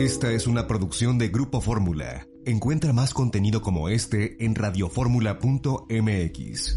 Esta es una producción de Grupo Fórmula. Encuentra más contenido como este en radioformula.mx.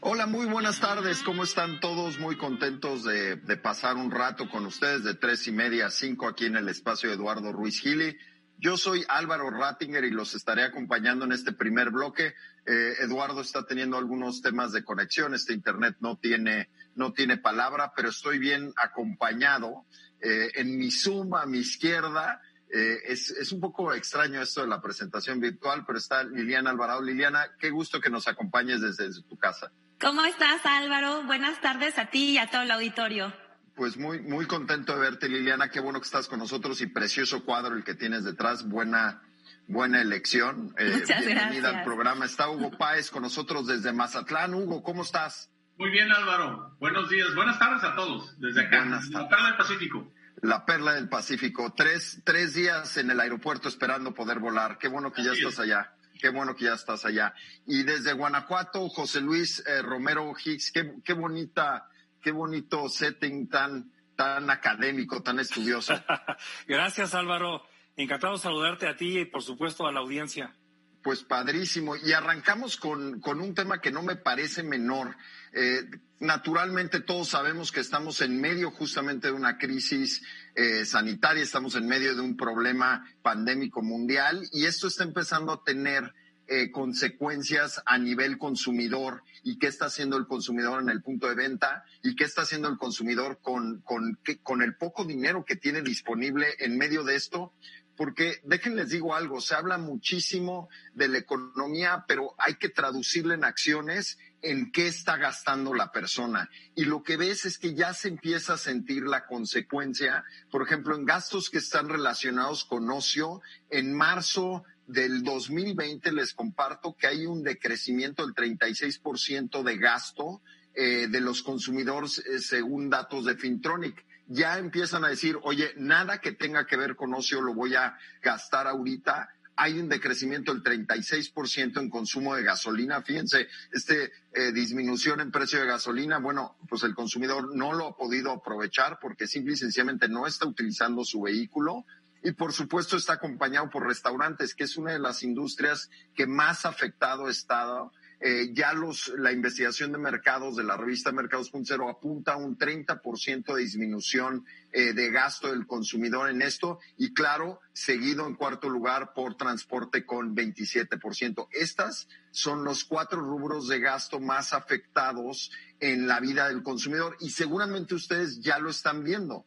Hola, muy buenas tardes. ¿Cómo están todos? Muy contentos de, pasar un rato con ustedes de tres y media a cinco aquí en el espacio Eduardo Ruiz Gili. Yo soy Álvaro Rattinger y los estaré acompañando en este primer bloque. Eh, Eduardo está teniendo algunos temas de conexión. Este internet no tiene no tiene palabra, pero estoy bien acompañado. Eh, en mi Zoom a mi izquierda, eh, es, es, un poco extraño esto de la presentación virtual, pero está Liliana Alvarado. Liliana, qué gusto que nos acompañes desde, tu casa. ¿Cómo estás, Álvaro? Buenas tardes a ti y a todo el auditorio. Pues muy, muy contento de verte, Liliana. Qué bueno que estás con nosotros y precioso cuadro el que tienes detrás. Buena, buena elección. Eh, Muchas bienvenida al programa. Está Hugo Páez con nosotros desde Mazatlán. Hugo, ¿cómo estás? Muy bien, Álvaro. Buenos días. Buenas tardes a todos desde acá. La Perla del Pacífico. La Perla del Pacífico. Tres, tres días en el aeropuerto esperando poder volar. Qué bueno que ya estás allá. Qué bueno que ya estás allá. Y desde Guanajuato, José Luis eh, Romero Hicks, qué, qué bonita, qué bonito setting tan, tan académico, tan estudioso. Gracias, Álvaro. Encantado de saludarte a ti y, por supuesto, a la audiencia. Pues padrísimo. Y arrancamos con, con un tema que no me parece menor. Eh, naturalmente todos sabemos que estamos en medio justamente de una crisis eh, sanitaria, estamos en medio de un problema pandémico mundial y esto está empezando a tener eh, consecuencias a nivel consumidor y qué está haciendo el consumidor en el punto de venta y qué está haciendo el consumidor con, con, con el poco dinero que tiene disponible en medio de esto porque déjenles digo algo, se habla muchísimo de la economía, pero hay que traducirla en acciones en qué está gastando la persona. Y lo que ves es que ya se empieza a sentir la consecuencia, por ejemplo, en gastos que están relacionados con ocio. En marzo del 2020 les comparto que hay un decrecimiento del 36% de gasto eh, de los consumidores eh, según datos de Fintronic ya empiezan a decir, oye, nada que tenga que ver con ocio lo voy a gastar ahorita. Hay un decrecimiento del 36% en consumo de gasolina. Fíjense, este eh, disminución en precio de gasolina, bueno, pues el consumidor no lo ha podido aprovechar porque simple y sencillamente no está utilizando su vehículo. Y por supuesto está acompañado por restaurantes, que es una de las industrias que más afectado ha estado eh, ya los, la investigación de mercados de la revista Mercados.0 apunta a un 30% de disminución eh, de gasto del consumidor en esto y claro, seguido en cuarto lugar por transporte con 27%. Estas son los cuatro rubros de gasto más afectados en la vida del consumidor y seguramente ustedes ya lo están viendo.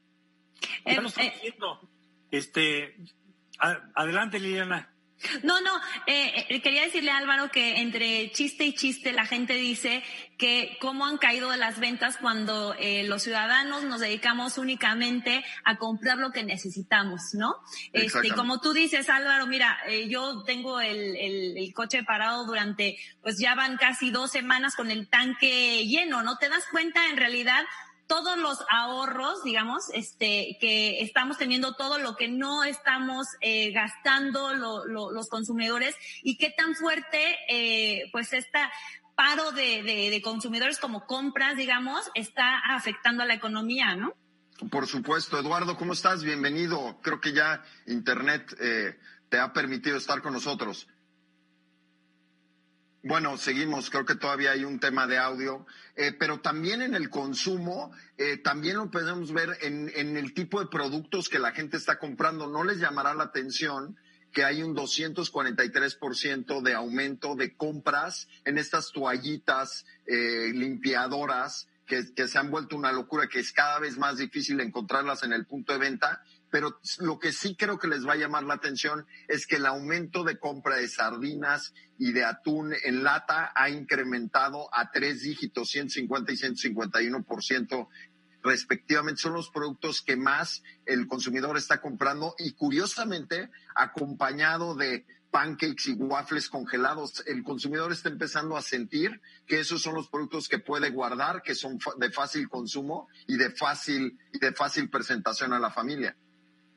Ya lo están viendo. Este, adelante, Liliana. No, no, eh, quería decirle a Álvaro que entre chiste y chiste la gente dice que cómo han caído las ventas cuando eh, los ciudadanos nos dedicamos únicamente a comprar lo que necesitamos, ¿no? Este, y como tú dices, Álvaro, mira, eh, yo tengo el, el, el, coche parado durante, pues ya van casi dos semanas con el tanque lleno, ¿no? Te das cuenta en realidad todos los ahorros, digamos, este, que estamos teniendo, todo lo que no estamos eh, gastando los consumidores y qué tan fuerte, eh, pues, esta paro de, de, consumidores como compras, digamos, está afectando a la economía, ¿no? Por supuesto, Eduardo, ¿cómo estás? Bienvenido. Creo que ya Internet eh, te ha permitido estar con nosotros. Bueno, seguimos, creo que todavía hay un tema de audio, eh, pero también en el consumo, eh, también lo podemos ver en, el tipo de productos que la gente está comprando. No les llamará la atención que hay un 243% de aumento de compras en estas toallitas eh, limpiadoras que se han vuelto una locura, que es cada vez más difícil encontrarlas en el punto de venta, pero lo que sí creo que les va a llamar la atención es que el aumento de compra de sardinas y de atún en lata ha incrementado a tres dígitos, 150 y 151% respectivamente. Son los productos que más el consumidor está comprando y curiosamente acompañado de pancakes y waffles congelados. El consumidor está empezando a sentir que esos son los productos que puede guardar, que son de fácil consumo y de fácil, y de fácil presentación a la familia.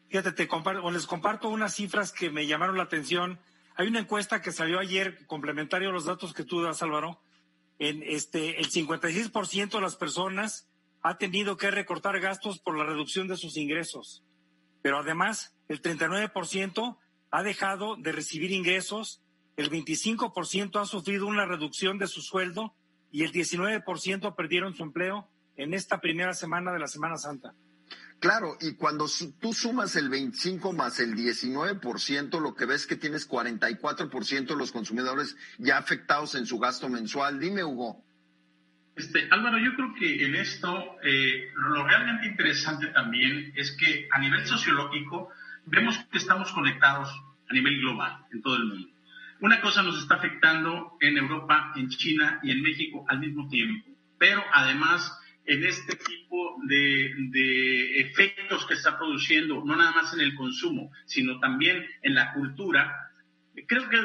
Fíjate, te comparto, les comparto unas cifras que me llamaron la atención. Hay una encuesta que salió ayer, complementario a los datos que tú das, Álvaro. En este, el 56% de las personas ha tenido que recortar gastos por la reducción de sus ingresos. Pero además, el 39% ha dejado de recibir ingresos, el 25% ha sufrido una reducción de su sueldo y el 19% perdieron su empleo en esta primera semana de la Semana Santa. Claro, y cuando tú sumas el 25 más el 19%, lo que ves que tienes 44% de los consumidores ya afectados en su gasto mensual. Dime, Hugo. Este, Álvaro, yo creo que en esto eh, lo realmente interesante también es que a nivel sociológico vemos que estamos conectados a nivel global en todo el mundo. Una cosa nos está afectando en Europa, en China y en México al mismo tiempo, pero además en este tipo de, efectos que está produciendo, no nada más en el consumo, sino también en la cultura, creo que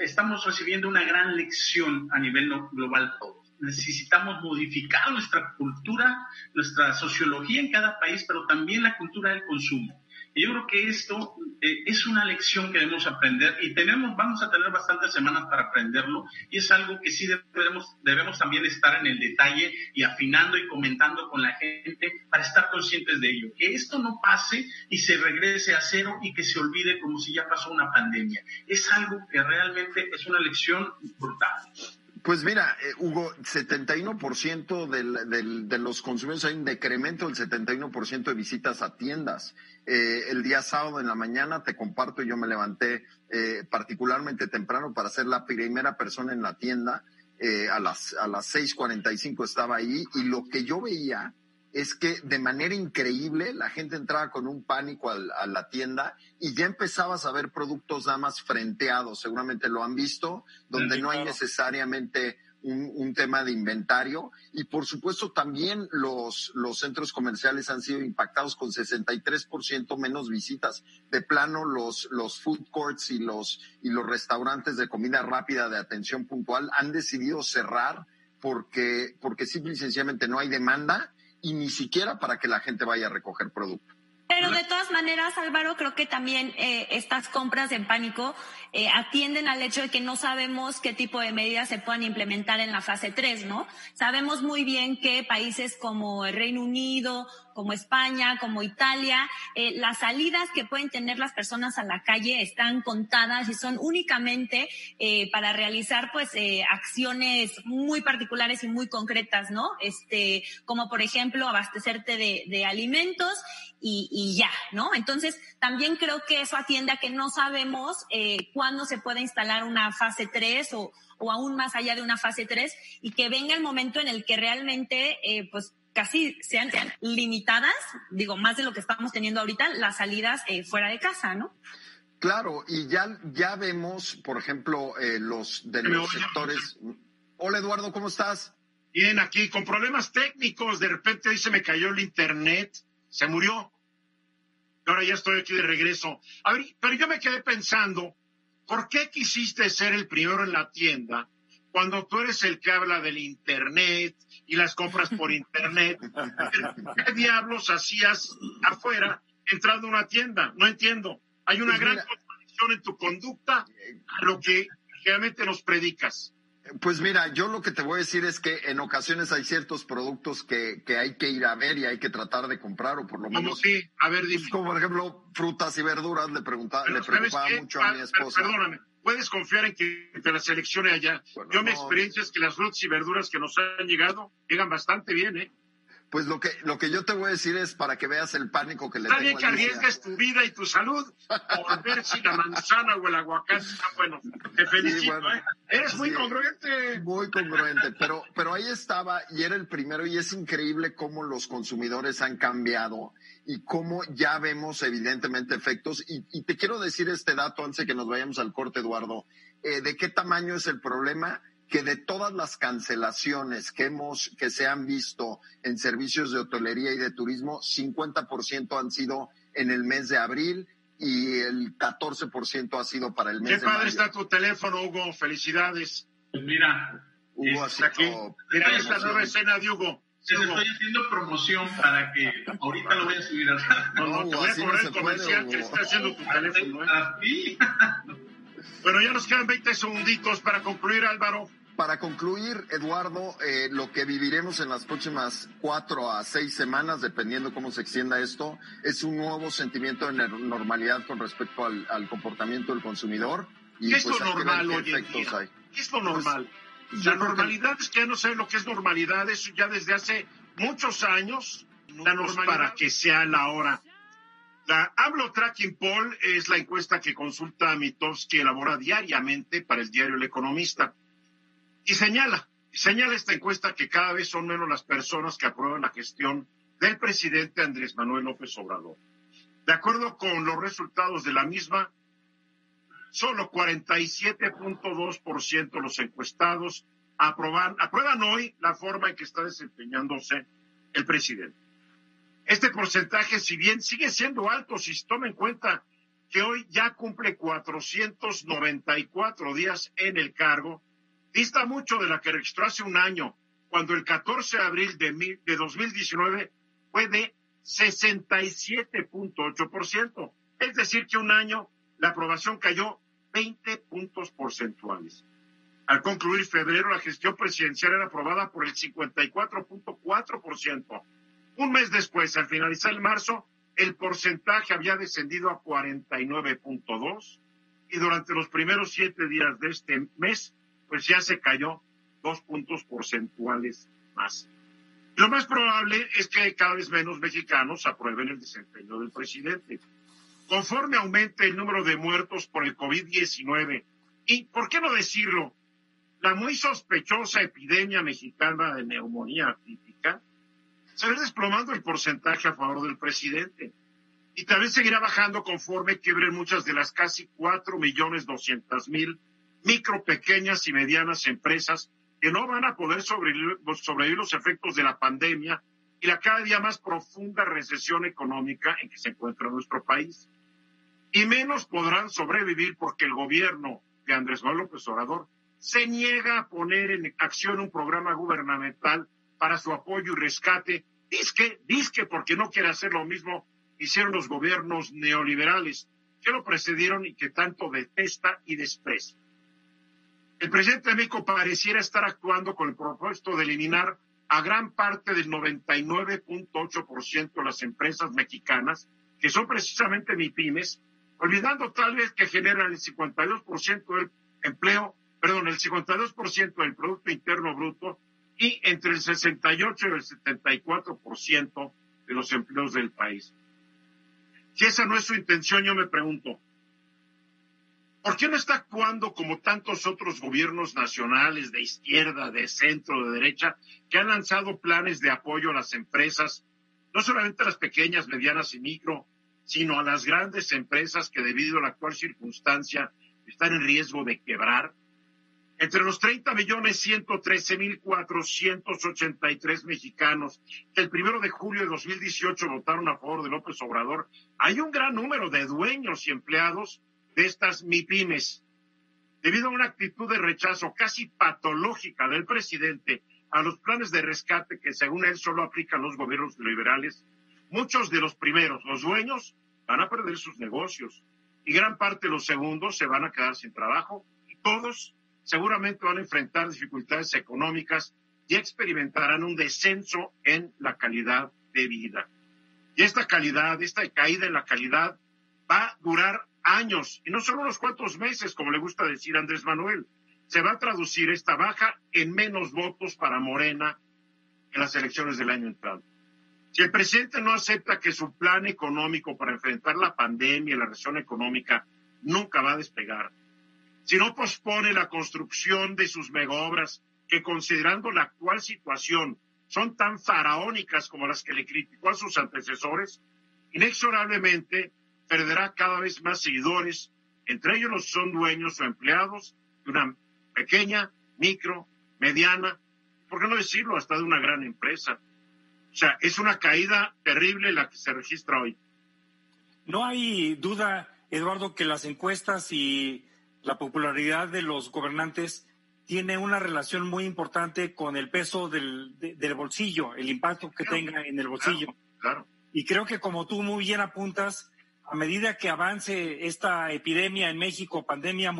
estamos recibiendo una gran lección a nivel global. Necesitamos modificar nuestra cultura, nuestra sociología en cada país, pero también la cultura del consumo. Y yo creo que esto eh, es una lección que debemos aprender y tenemos, vamos a tener bastantes semanas para aprenderlo y es algo que sí debemos, debemos también estar en el detalle y afinando y comentando con la gente para estar conscientes de ello. Que esto no pase y se regrese a cero y que se olvide como si ya pasó una pandemia. Es algo que realmente es una lección brutal. Pues mira, eh, Hugo, 71% del, de los consumidores hay un decremento del 71% de visitas a tiendas. Eh, el día sábado en la mañana, te comparto, yo me levanté eh, particularmente temprano para ser la primera persona en la tienda. Eh, a las, a las 6.45 estaba ahí y lo que yo veía es que de manera increíble la gente entraba con un pánico a la tienda y ya empezabas a ver productos nada más frenteados, seguramente lo han visto, donde no hay necesariamente un, tema de inventario. Y por supuesto también los, los centros comerciales han sido impactados con 63% menos visitas. De plano los, los food courts y los, y los restaurantes de comida rápida de atención puntual han decidido cerrar porque, porque simple y sencillamente no hay demanda y ni siquiera para que la gente vaya a recoger producto. Pero de todas maneras, Álvaro, creo que también eh, estas compras en pánico eh, atienden al hecho de que no sabemos qué tipo de medidas se puedan implementar en la fase 3, ¿no? Sabemos muy bien que países como el Reino Unido, como España, como Italia, eh, las salidas que pueden tener las personas a la calle están contadas y son únicamente eh, para realizar pues eh, acciones muy particulares y muy concretas, ¿no? Este, como por ejemplo abastecerte de, de alimentos y, y, ya, ¿no? Entonces, también creo que eso atiende a que no sabemos eh, cuándo se puede instalar una fase 3 o, o aún más allá de una fase 3 y que venga el momento en el que realmente, eh, pues, casi sean, limitadas, digo, más de lo que estamos teniendo ahorita, las salidas eh, fuera de casa, ¿no? Claro, y ya, ya vemos, por ejemplo, eh, los de los sectores. Hola Eduardo, ¿cómo estás? Bien, aquí con problemas técnicos, de repente ahí se me cayó el internet, se murió. Ahora ya estoy aquí de regreso. A ver, pero yo me quedé pensando, ¿por qué quisiste ser el primero en la tienda cuando tú eres el que habla del internet y las compras por internet? ¿Qué diablos hacías afuera entrando a una tienda? No entiendo. Hay una pues gran contradicción en tu conducta a lo que realmente nos predicas. Pues mira, yo lo que te voy a decir es que en ocasiones hay ciertos productos que, que hay que ir a ver y hay que tratar de comprar o por lo menos. sí? A ver, dime. Como por ejemplo frutas y verduras, le, preguntaba, le preocupaba mucho a mi esposa. Perdóname, puedes confiar en que te la seleccione allá. yo mi experiencia es que las frutas y verduras que nos han llegado llegan bastante bien, ¿eh? Pues lo que, lo que yo te voy a decir es para que veas el pánico que le Está tengo bien que arriesgues tu vida y tu salud por ver si la manzana o el aguacate están buenos. Te felicito, bueno. ¿eh? Eres muy congruente. Muy congruente, pero, pero ahí estaba y era el primero y es increíble cómo los consumidores han cambiado y cómo ya vemos evidentemente efectos. Y, y te quiero decir este dato antes de que nos vayamos al corte, Eduardo, eh, de qué tamaño es el problema que de todas las cancelaciones que hemos, que se han visto en servicios de hotelería y de turismo, 50% han sido en el mes de abril y el 14% ha sido para el mes Qué de padre mayo. está tu teléfono, Hugo. Felicidades. Pues mira, Hugo, es así Aquí. Mira esta nueva escena de Hugo. les Hugo. estoy haciendo promoción para que ahorita lo voy a subir al No, no, te voy a no el comercial que está haciendo tu teléfono. ¿eh? Bueno, ya nos quedan 20 segunditos para concluir, Álvaro. Para concluir, Eduardo, eh, lo que viviremos en las próximas cuatro a seis semanas, dependiendo cómo se extienda esto, es un nuevo sentimiento de nor- normalidad con respecto al, al comportamiento del consumidor. Y ¿Qué es pues lo normal hoy en efectos día? hay. ¿Qué es lo normal? yo La que- normalidad es que ya no sé lo que es normalidad, eso ya desde hace muchos años, la normalidad para que sea la hora. La AMLO Tracking Poll es la encuesta que consulta Mitowski elabora diariamente para el diario El Economista. Y señala, señala esta encuesta que cada vez son menos las personas que aprueban la gestión del presidente Andrés Manuel López Obrador. De acuerdo con los resultados de la misma, solo 47.2% de los encuestados aprueban hoy la forma en que está desempeñándose el presidente. Este porcentaje, si bien sigue siendo alto, si se toma en cuenta que hoy ya cumple 494 días en el cargo, dista mucho de la que registró hace un año, cuando el 14 de abril de, mil- de 2019 fue de 67.8%. Es decir, que un año la aprobación cayó 20 puntos porcentuales. Al concluir febrero, la gestión presidencial era aprobada por el 54.4%. Un mes después, al finalizar el marzo, el porcentaje había descendido a 49.2 y durante los primeros siete días de este mes, pues ya se cayó dos puntos porcentuales más. Lo más probable es que cada vez menos mexicanos aprueben el desempeño del presidente. Conforme aumente el número de muertos por el COVID-19 y, ¿por qué no decirlo? La muy sospechosa epidemia mexicana de neumonía atípica, se va desplomando el porcentaje a favor del presidente. Y también seguirá bajando conforme quiebren muchas de las casi cuatro millones doscientas mil micro, pequeñas y medianas empresas que no van a poder sobrevivir, los efectos de la pandemia y la cada día más profunda recesión económica en que se encuentra nuestro país. Y menos podrán sobrevivir porque el gobierno de Andrés Manuel López Obrador se niega a poner en acción un programa gubernamental para su apoyo y rescate. Disque, disque, porque no quiere hacer lo mismo que hicieron los gobiernos neoliberales que lo precedieron y que tanto detesta y desprecia. El presidente de México pareciera estar actuando con el propósito de eliminar a gran parte del 99.8% de las empresas mexicanas, que son precisamente MIPIMES, olvidando tal vez que generan el 52% del empleo, perdón, el 52% del Producto Interno Bruto y entre el 68 y el 74% de los empleos del país. Si esa no es su intención, yo me pregunto, ¿por qué no está actuando como tantos otros gobiernos nacionales de izquierda, de centro, de derecha, que han lanzado planes de apoyo a las empresas, no solamente a las pequeñas, medianas y micro, sino a las grandes empresas que debido a la actual circunstancia están en riesgo de quebrar? Entre los 30 millones 113 mil 483 mexicanos que el primero de julio de 2018 votaron a favor de López Obrador, hay un gran número de dueños y empleados de estas MIPIMES. Debido a una actitud de rechazo casi patológica del presidente a los planes de rescate que según él solo aplican los gobiernos liberales, muchos de los primeros, los dueños, van a perder sus negocios y gran parte de los segundos se van a quedar sin trabajo y todos seguramente van a enfrentar dificultades económicas y experimentarán un descenso en la calidad de vida. Y esta calidad, esta caída en la calidad va a durar años y no solo unos cuantos meses, como le gusta decir Andrés Manuel. Se va a traducir esta baja en menos votos para Morena en las elecciones del año entrante. Si el presidente no acepta que su plan económico para enfrentar la pandemia y la recesión económica nunca va a despegar, si no pospone la construcción de sus megaobras que considerando la actual situación son tan faraónicas como las que le criticó a sus antecesores, inexorablemente perderá cada vez más seguidores, entre ellos los son dueños o empleados de una pequeña, micro, mediana, por qué no decirlo, hasta de una gran empresa. O sea, es una caída terrible la que se registra hoy. No hay duda, Eduardo, que las encuestas y la popularidad de los gobernantes tiene una relación muy importante con el peso del, bolsillo, el impacto que tenga en el bolsillo. Claro, Y creo que como tú muy bien apuntas, a medida que avance esta epidemia en México, pandemia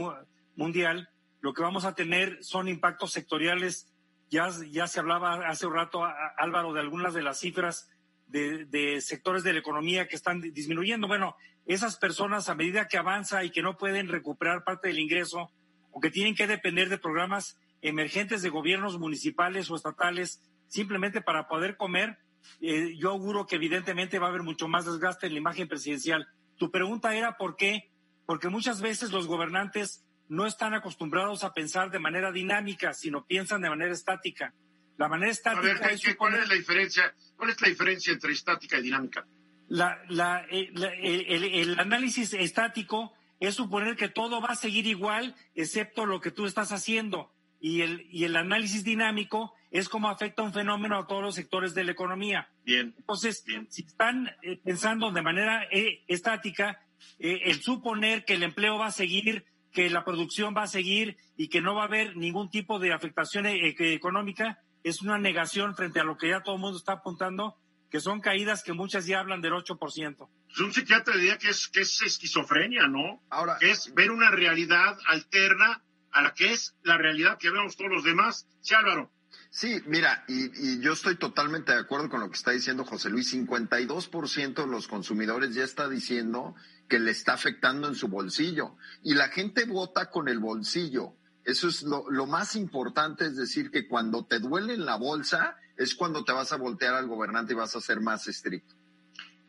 mundial, lo que vamos a tener son impactos sectoriales. Ya, ya se hablaba hace un rato, Álvaro, de algunas de las cifras de, de sectores de la economía que están disminuyendo. Bueno, esas personas a medida que avanza y que no pueden recuperar parte del ingreso o que tienen que depender de programas emergentes de gobiernos municipales o estatales simplemente para poder comer, eh, yo auguro que evidentemente va a haber mucho más desgaste en la imagen presidencial. Tu pregunta era por qué, porque muchas veces los gobernantes no están acostumbrados a pensar de manera dinámica, sino piensan de manera estática. La manera estática es ¿cuál es la diferencia? ¿Cuál es la diferencia entre estática y dinámica? La, la, eh, el, el, análisis estático es suponer que todo va a seguir igual, excepto lo que tú estás haciendo. Y el, y el análisis dinámico es cómo afecta un fenómeno a todos los sectores de la economía. Bien. Entonces, si están eh, pensando de manera eh, estática, el suponer que el empleo va a seguir, que la producción va a seguir y que no va a haber ningún tipo de afectación económica, es una negación frente a lo que ya todo el mundo está apuntando que son caídas que muchas ya hablan del 8%. Pues un psiquiatra diría que es, que es esquizofrenia, ¿no? Ahora, que es ver una realidad alterna a la que es la realidad que vemos todos los demás. Sí, Álvaro. Sí, mira, y, y, yo estoy totalmente de acuerdo con lo que está diciendo José Luis. 52% de los consumidores ya está diciendo que le está afectando en su bolsillo. Y la gente vota con el bolsillo. Eso es lo, lo más importante, es decir, que cuando te duele en la bolsa, es cuando te vas a voltear al gobernante y vas a ser más estricto.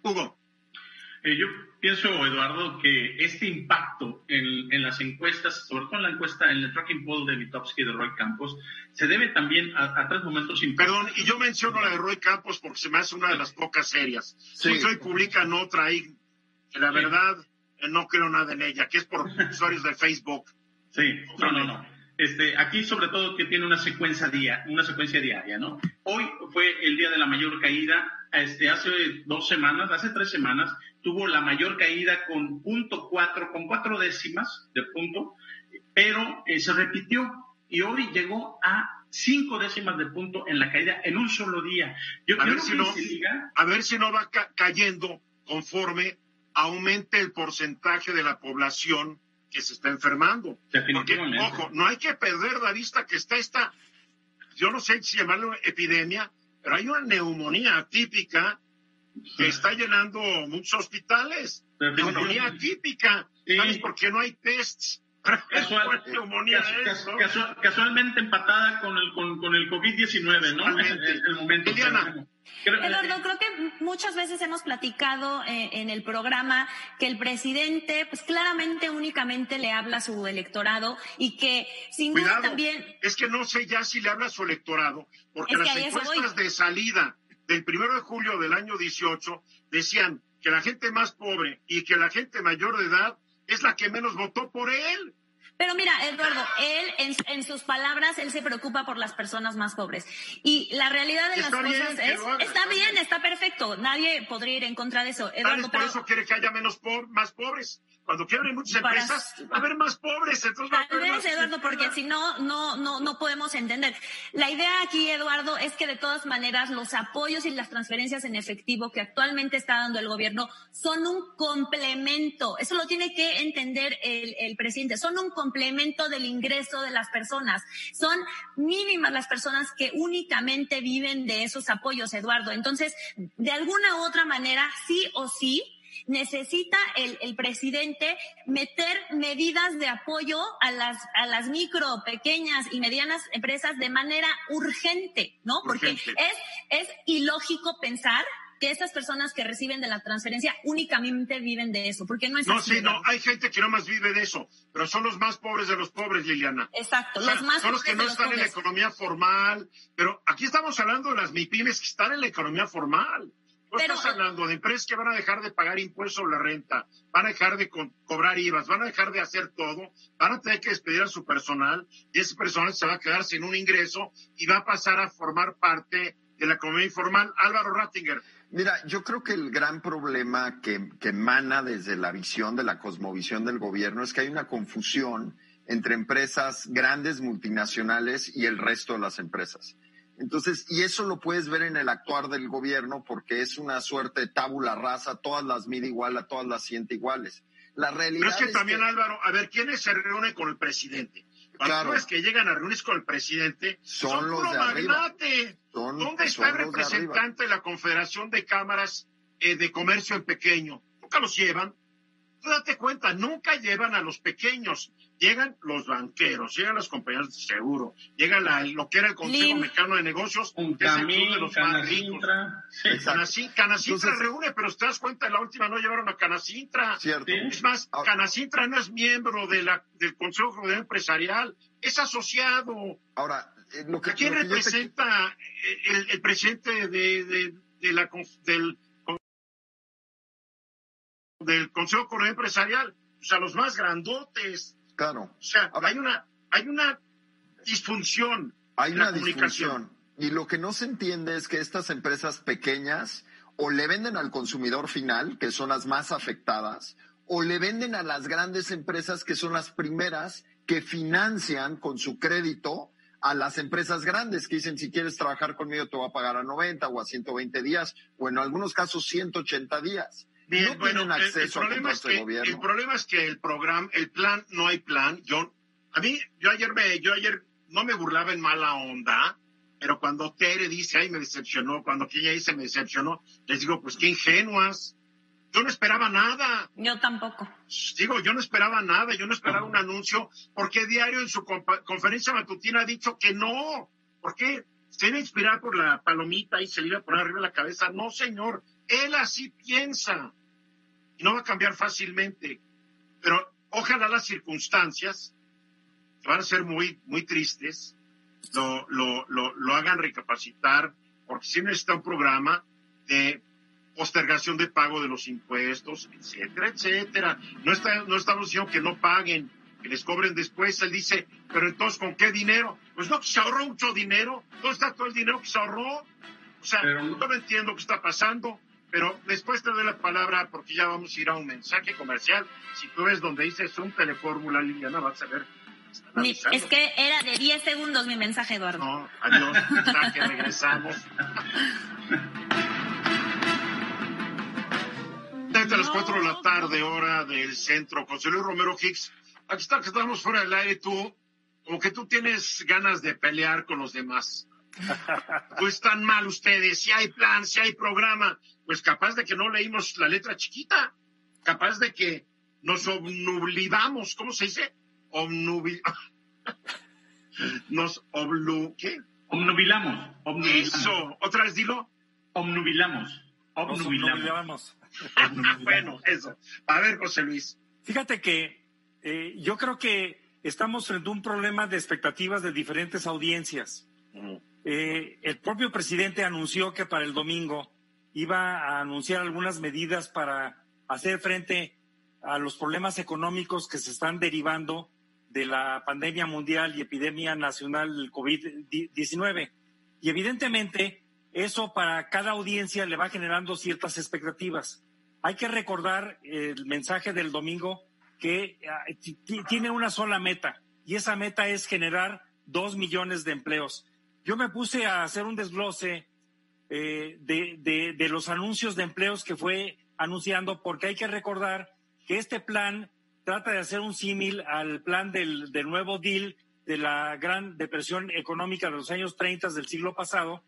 Hugo. Eh, yo pienso, Eduardo, que este impacto en, en, las encuestas, sobre todo en la encuesta, en el tracking poll de Mitowski y de Roy Campos, se debe también a, a tres momentos importantes. Perdón, y yo menciono la de Roy Campos porque se me hace una de las pocas serias. Sí. Hoy publican otra ahí, que la verdad eh, no creo nada en ella, que es por usuarios de Facebook. Sí, no, no, no. Este, aquí sobre todo que tiene una secuencia día, una secuencia diaria, ¿no? Hoy fue el día de la mayor caída, este, hace dos semanas, hace tres semanas, tuvo la mayor caída con punto cuatro, con cuatro décimas de punto, pero eh, se repitió y hoy llegó a cinco décimas de punto en la caída en un solo día. Yo a, ver si no, diga... a ver si no va ca cayendo conforme aumente el porcentaje de la población que se está enfermando. Porque, ojo, no hay que perder la vista que está esta, yo no sé si llamarlo epidemia, pero hay una neumonía atípica que está llenando muchos hospitales. Neumonía atípica. ¿Sabes por qué no hay tests? Casual, neumonía casual, casual, casualmente empatada con el, con, con el COVID-19, ¿no? En el, el momento. Liliana, Eduardo, creo que muchas veces hemos platicado eh, en el programa que el presidente, pues claramente únicamente le habla a su electorado y que sin Cuidado, duda también. Es que no sé ya si le habla a su electorado, porque las encuestas de salida del primero de julio del año 18 decían que la gente más pobre y que la gente mayor de edad es la que menos votó por él. Pero mira, Eduardo, él en, en, sus palabras, él se preocupa por las personas más pobres. Y la realidad de está las bien, cosas es, haga, está bien, bien, está perfecto. Nadie podría ir en contra de eso. Eduardo, por pero... eso quiere que haya menos po más pobres. Cuando quieran muchas empresas, Para... va a haber más pobres. Entonces Tal vez, más... Eduardo, porque si no, no, no, no podemos entender. La idea aquí, Eduardo, es que de todas maneras los apoyos y las transferencias en efectivo que actualmente está dando el gobierno son un complemento. Eso lo tiene que entender el, el presidente. Son un complemento del ingreso de las personas. Son mínimas las personas que únicamente viven de esos apoyos, Eduardo. Entonces, de alguna u otra manera, sí o sí, necesita el, el, presidente meter medidas de apoyo a las, a las micro, pequeñas y medianas empresas de manera urgente, ¿no? Porque Urgente. es, es ilógico pensar que esas personas que reciben de la transferencia únicamente viven de eso, porque no es No, así, sí, no, hay gente que no más vive de eso, pero son los más pobres de los pobres, Liliana. Exacto, O sea, los más son los que pobres no los están en la pobres. economía formal, pero aquí estamos hablando de las MIPIMES que están en la economía formal. No Pero- estás hablando de empresas que van a dejar de pagar impuestos sobre la renta, van a dejar de co- cobrar IVAs, van a dejar de hacer todo, van a tener que despedir a su personal y ese personal se va a quedar sin un ingreso y va a pasar a formar parte de la economía informal. Álvaro Rattinger. Mira, yo creo que el gran problema que, que emana desde la visión de la cosmovisión del gobierno es que hay una confusión entre empresas grandes multinacionales y el resto de las empresas. Entonces, y eso lo puedes ver en el actuar del gobierno porque es una suerte de tábula rasa, todas las mide igual, a todas las siente iguales. La realidad Pero es que también, Álvaro, a ver, ¿quiénes se reúnen con el presidente? Claro. ves que llegan a reunirse con el presidente, Son son, los puro de arriba. magnate. Son- ¿Dónde está el los de representante de la Confederación de Cámaras eh, de Comercio en Pequeño? Nunca los llevan. Tú date cuenta, nunca llevan a los pequeños. Llegan los banqueros, llegan las compañías de seguro, llega la- lo que era el Consejo Lim. Mexicano de Negocios, Un que es el club de camino, los ricos. Canacintra. Canacintra, reúne, pero te das cuenta, en la última no llevaron a Canacintra. Cierto. Es más, Canacintra no es miembro de la, del Consejo Federal Empresarial, es asociado. Ahora, eh, lo que, ¿A quién lo que yo te- representa el, el presidente de, de- de la, del, del Consejo Federal Empresarial? O sea, los más grandotes. Claro. O sea, Ahora- hay una, hay una disfunción Hay en una disfunción. Y lo que no se entiende es que estas empresas pequeñas o le venden al consumidor final, que son las más afectadas, o le venden a las grandes empresas, que son las primeras que financian con su crédito a las empresas grandes, que dicen, si quieres trabajar conmigo, te voy a pagar a 90 o a 120 días, o en algunos casos 180 días. Bien, no bueno, tienen el- el, acceso a problema es que gobierno. el problema es que el programa, el plan, no hay plan. Yo, a mí, yo ayer me, yo ayer no me burlaba en mala onda, pero cuando Tere dice, ay, me decepcionó, cuando ella dice me decepcionó, les digo, pues qué ingenuas. Yo no esperaba nada. Yo tampoco. Digo, yo no esperaba nada, yo no esperaba un anuncio, porque Diario en su compa- conferencia matutina ha dicho que no. ¿Por qué? ¿Se iba a inspirar por la palomita y se le iba a poner arriba la cabeza? No, señor. Él así piensa. Y no va a cambiar fácilmente. Pero ojalá las circunstancias, que van a ser muy, muy tristes, lo, lo, lo, lo hagan recapacitar, porque si necesita un programa de postergación de pago de los impuestos, etcétera, etcétera. No, está, no estamos diciendo que no paguen, que les cobren después. Él dice, pero entonces, ¿con qué dinero? Pues no, que se ahorró mucho dinero. ¿Dónde está todo el dinero que se ahorró? O sea, Pero- yo no entiendo qué está pasando, pero después te doy la palabra porque ya vamos a ir a un mensaje comercial. Si tú ves donde dice Zoom Telefórmula, Liliana, vas a ver. es que era de 10 segundos mi mensaje, Eduardo. No, adiós, mensaje, regresamos. Desde las 4 de la tarde, hora del centro. José Luis Romero Hicks, aquí está que estamos fuera del aire, tú, como que tú tienes ganas de pelear con los demás. Pues están mal ustedes, si hay plan, si hay programa, pues capaz de que no leímos la letra chiquita, capaz de que nos obnubilamos, ¿cómo se dice? Obnubil... Nos oblu... ¿Qué? Obnubilamos. Obnubilamos. Eso, otra vez dilo. Obnubilamos. Obnubilamos. bueno, eso. A ver, José Luis. Fíjate que eh, yo creo que estamos frente a un problema de expectativas de diferentes audiencias. Eh, el propio presidente anunció que para el domingo iba a anunciar algunas medidas para hacer frente a los problemas económicos que se están derivando de la pandemia mundial y epidemia nacional del COVID-19. Y evidentemente eso para cada audiencia le va generando ciertas expectativas. Hay que recordar el mensaje del domingo que ah, ti- ti- tiene una sola meta y esa meta es generar dos millones de empleos. Yo me puse a hacer un desglose eh, de, de- los anuncios de empleos que fue anunciando porque hay que recordar que este plan trata de hacer un símil al plan del, del nuevo deal de la gran depresión económica de los años 30 del siglo pasado.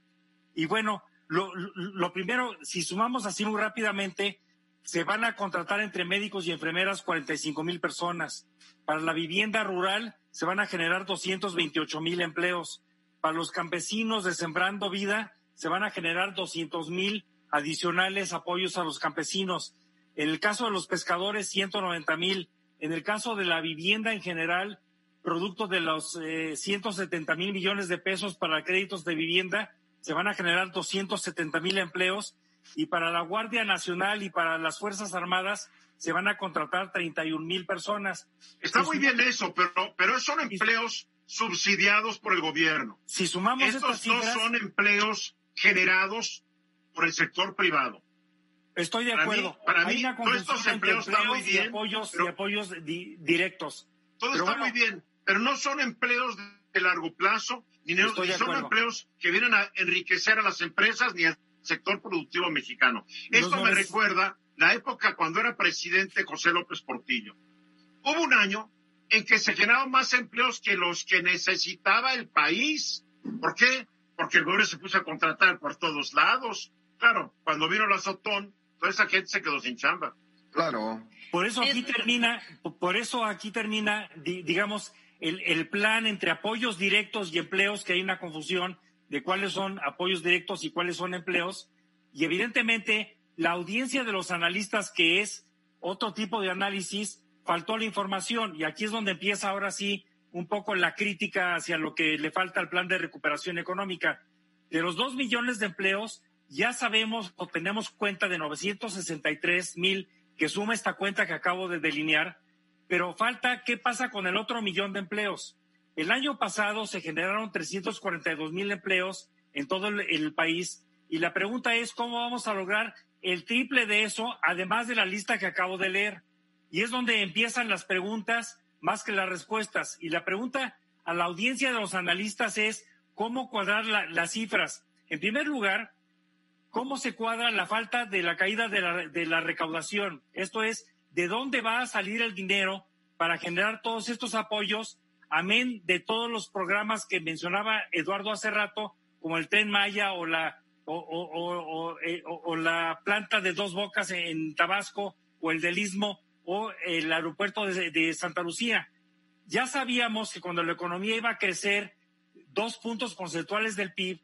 Y bueno, lo, lo- lo primero, si sumamos así muy rápidamente, se van a contratar entre médicos y enfermeras 45 mil personas. Para la vivienda rural se van a generar 228 mil empleos. Para los campesinos de Sembrando Vida se van a generar 200 mil adicionales apoyos a los campesinos. En el caso de los pescadores, 190 mil. En el caso de la vivienda en general, producto de los 170 mil millones de pesos para créditos de vivienda, se van a generar 270 mil empleos y para la Guardia Nacional y para las Fuerzas Armadas se van a contratar 31 mil personas. Está muy bien eso, pero, pero son empleos subsidiados por el gobierno. Si sumamos Estos no son empleos generados por el sector privado. Estoy de acuerdo. para mí, todos estos empleos están muy bien. Y apoyos, y apoyos directos. Todo está muy bien, pero no son empleos de largo plazo, ni, son empleos que vienen a enriquecer a las empresas ni al sector productivo mexicano. Esto me recuerda la época cuando era presidente José López Portillo. Hubo un año en que se generaron más empleos que los que necesitaba el país. ¿Por qué? Porque el gobierno se puso a contratar por todos lados. Claro, cuando vino la azotón, toda esa gente se quedó sin chamba. Claro. Por eso aquí termina, por eso aquí termina, digamos, el, el plan entre apoyos directos y empleos, que hay una confusión de cuáles son apoyos directos y cuáles son empleos. Y evidentemente la audiencia de los analistas, que es otro tipo de análisis, faltó la información. Y aquí es donde empieza ahora sí un poco la crítica hacia lo que le falta al plan de recuperación económica. De los dos millones de empleos, ya sabemos o tenemos cuenta de 963 mil que suma esta cuenta que acabo de delinear, pero falta qué pasa con el otro millón de empleos. El año pasado se generaron 342 mil empleos en todo el, país y la pregunta es cómo vamos a lograr el triple de eso, además de la lista que acabo de leer. Y es donde empiezan las preguntas más que las respuestas. Y la pregunta a la audiencia de los analistas es cómo cuadrar las cifras. En primer lugar, cómo se cuadra la falta de la caída de la, de la recaudación. Esto es, ¿de dónde va a salir el dinero para generar todos estos apoyos amén de todos los programas que mencionaba Eduardo hace rato, como el Tren Maya o la, o, eh, la planta de dos bocas en Tabasco, o el del Istmo, o el aeropuerto de, Santa Lucía. Ya sabíamos que cuando la economía iba a crecer dos puntos porcentuales del PIB,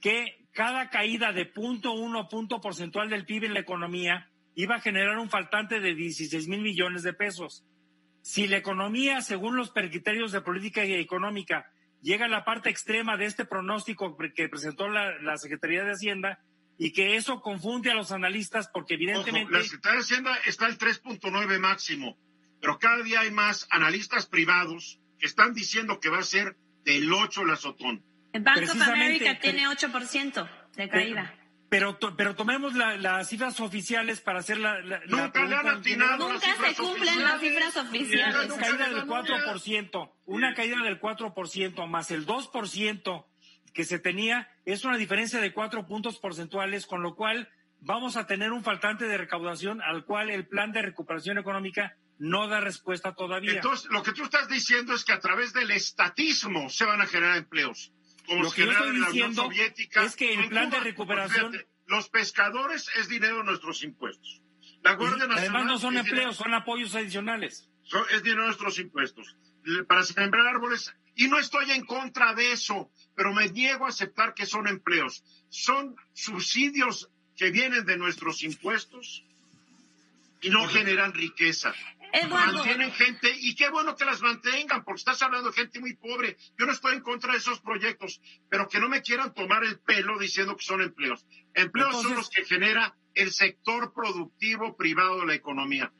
que cada caída de punto uno punto porcentual del PIB en la economía iba a generar un faltante de 16 mil millones de pesos. Si la economía, según los criterios de política económica, llega a la parte extrema de este pronóstico que presentó la, Secretaría de Hacienda y que eso confunde a los analistas porque evidentemente... la Secretaría de Hacienda está al 3.9 máximo, pero cada día hay más analistas privados que están diciendo que va a ser del 8 la azotón. El Bank of America tiene 8% de caída. Pero, pero tomemos las cifras oficiales para hacer la. Nunca le han atinado Nunca se cumplen las cifras oficiales. Una caída del 4%, una caída del 4% más el 2% que se tenía, es una diferencia de cuatro puntos porcentuales, con lo cual vamos a tener un faltante de recaudación al cual el plan de recuperación económica no da respuesta todavía. Entonces, lo que tú estás diciendo es que a través del estatismo se van a generar empleos lo que yo estoy diciendo es que el plan de recuperación... los pescadores es dinero de nuestros impuestos. La Guardia Nacional... Además no son empleos, son apoyos adicionales. es dinero de nuestros impuestos. Para sembrar árboles... Y no estoy en contra de eso, pero me niego a aceptar que son empleos. Son subsidios que vienen de nuestros impuestos y no generan riqueza. Mantienen gente y qué bueno que las mantengan, porque estás hablando de gente muy pobre. Yo no estoy en contra de esos proyectos, pero que no me quieran tomar el pelo diciendo que son empleos. Empleos son los que genera el sector productivo privado de la economía.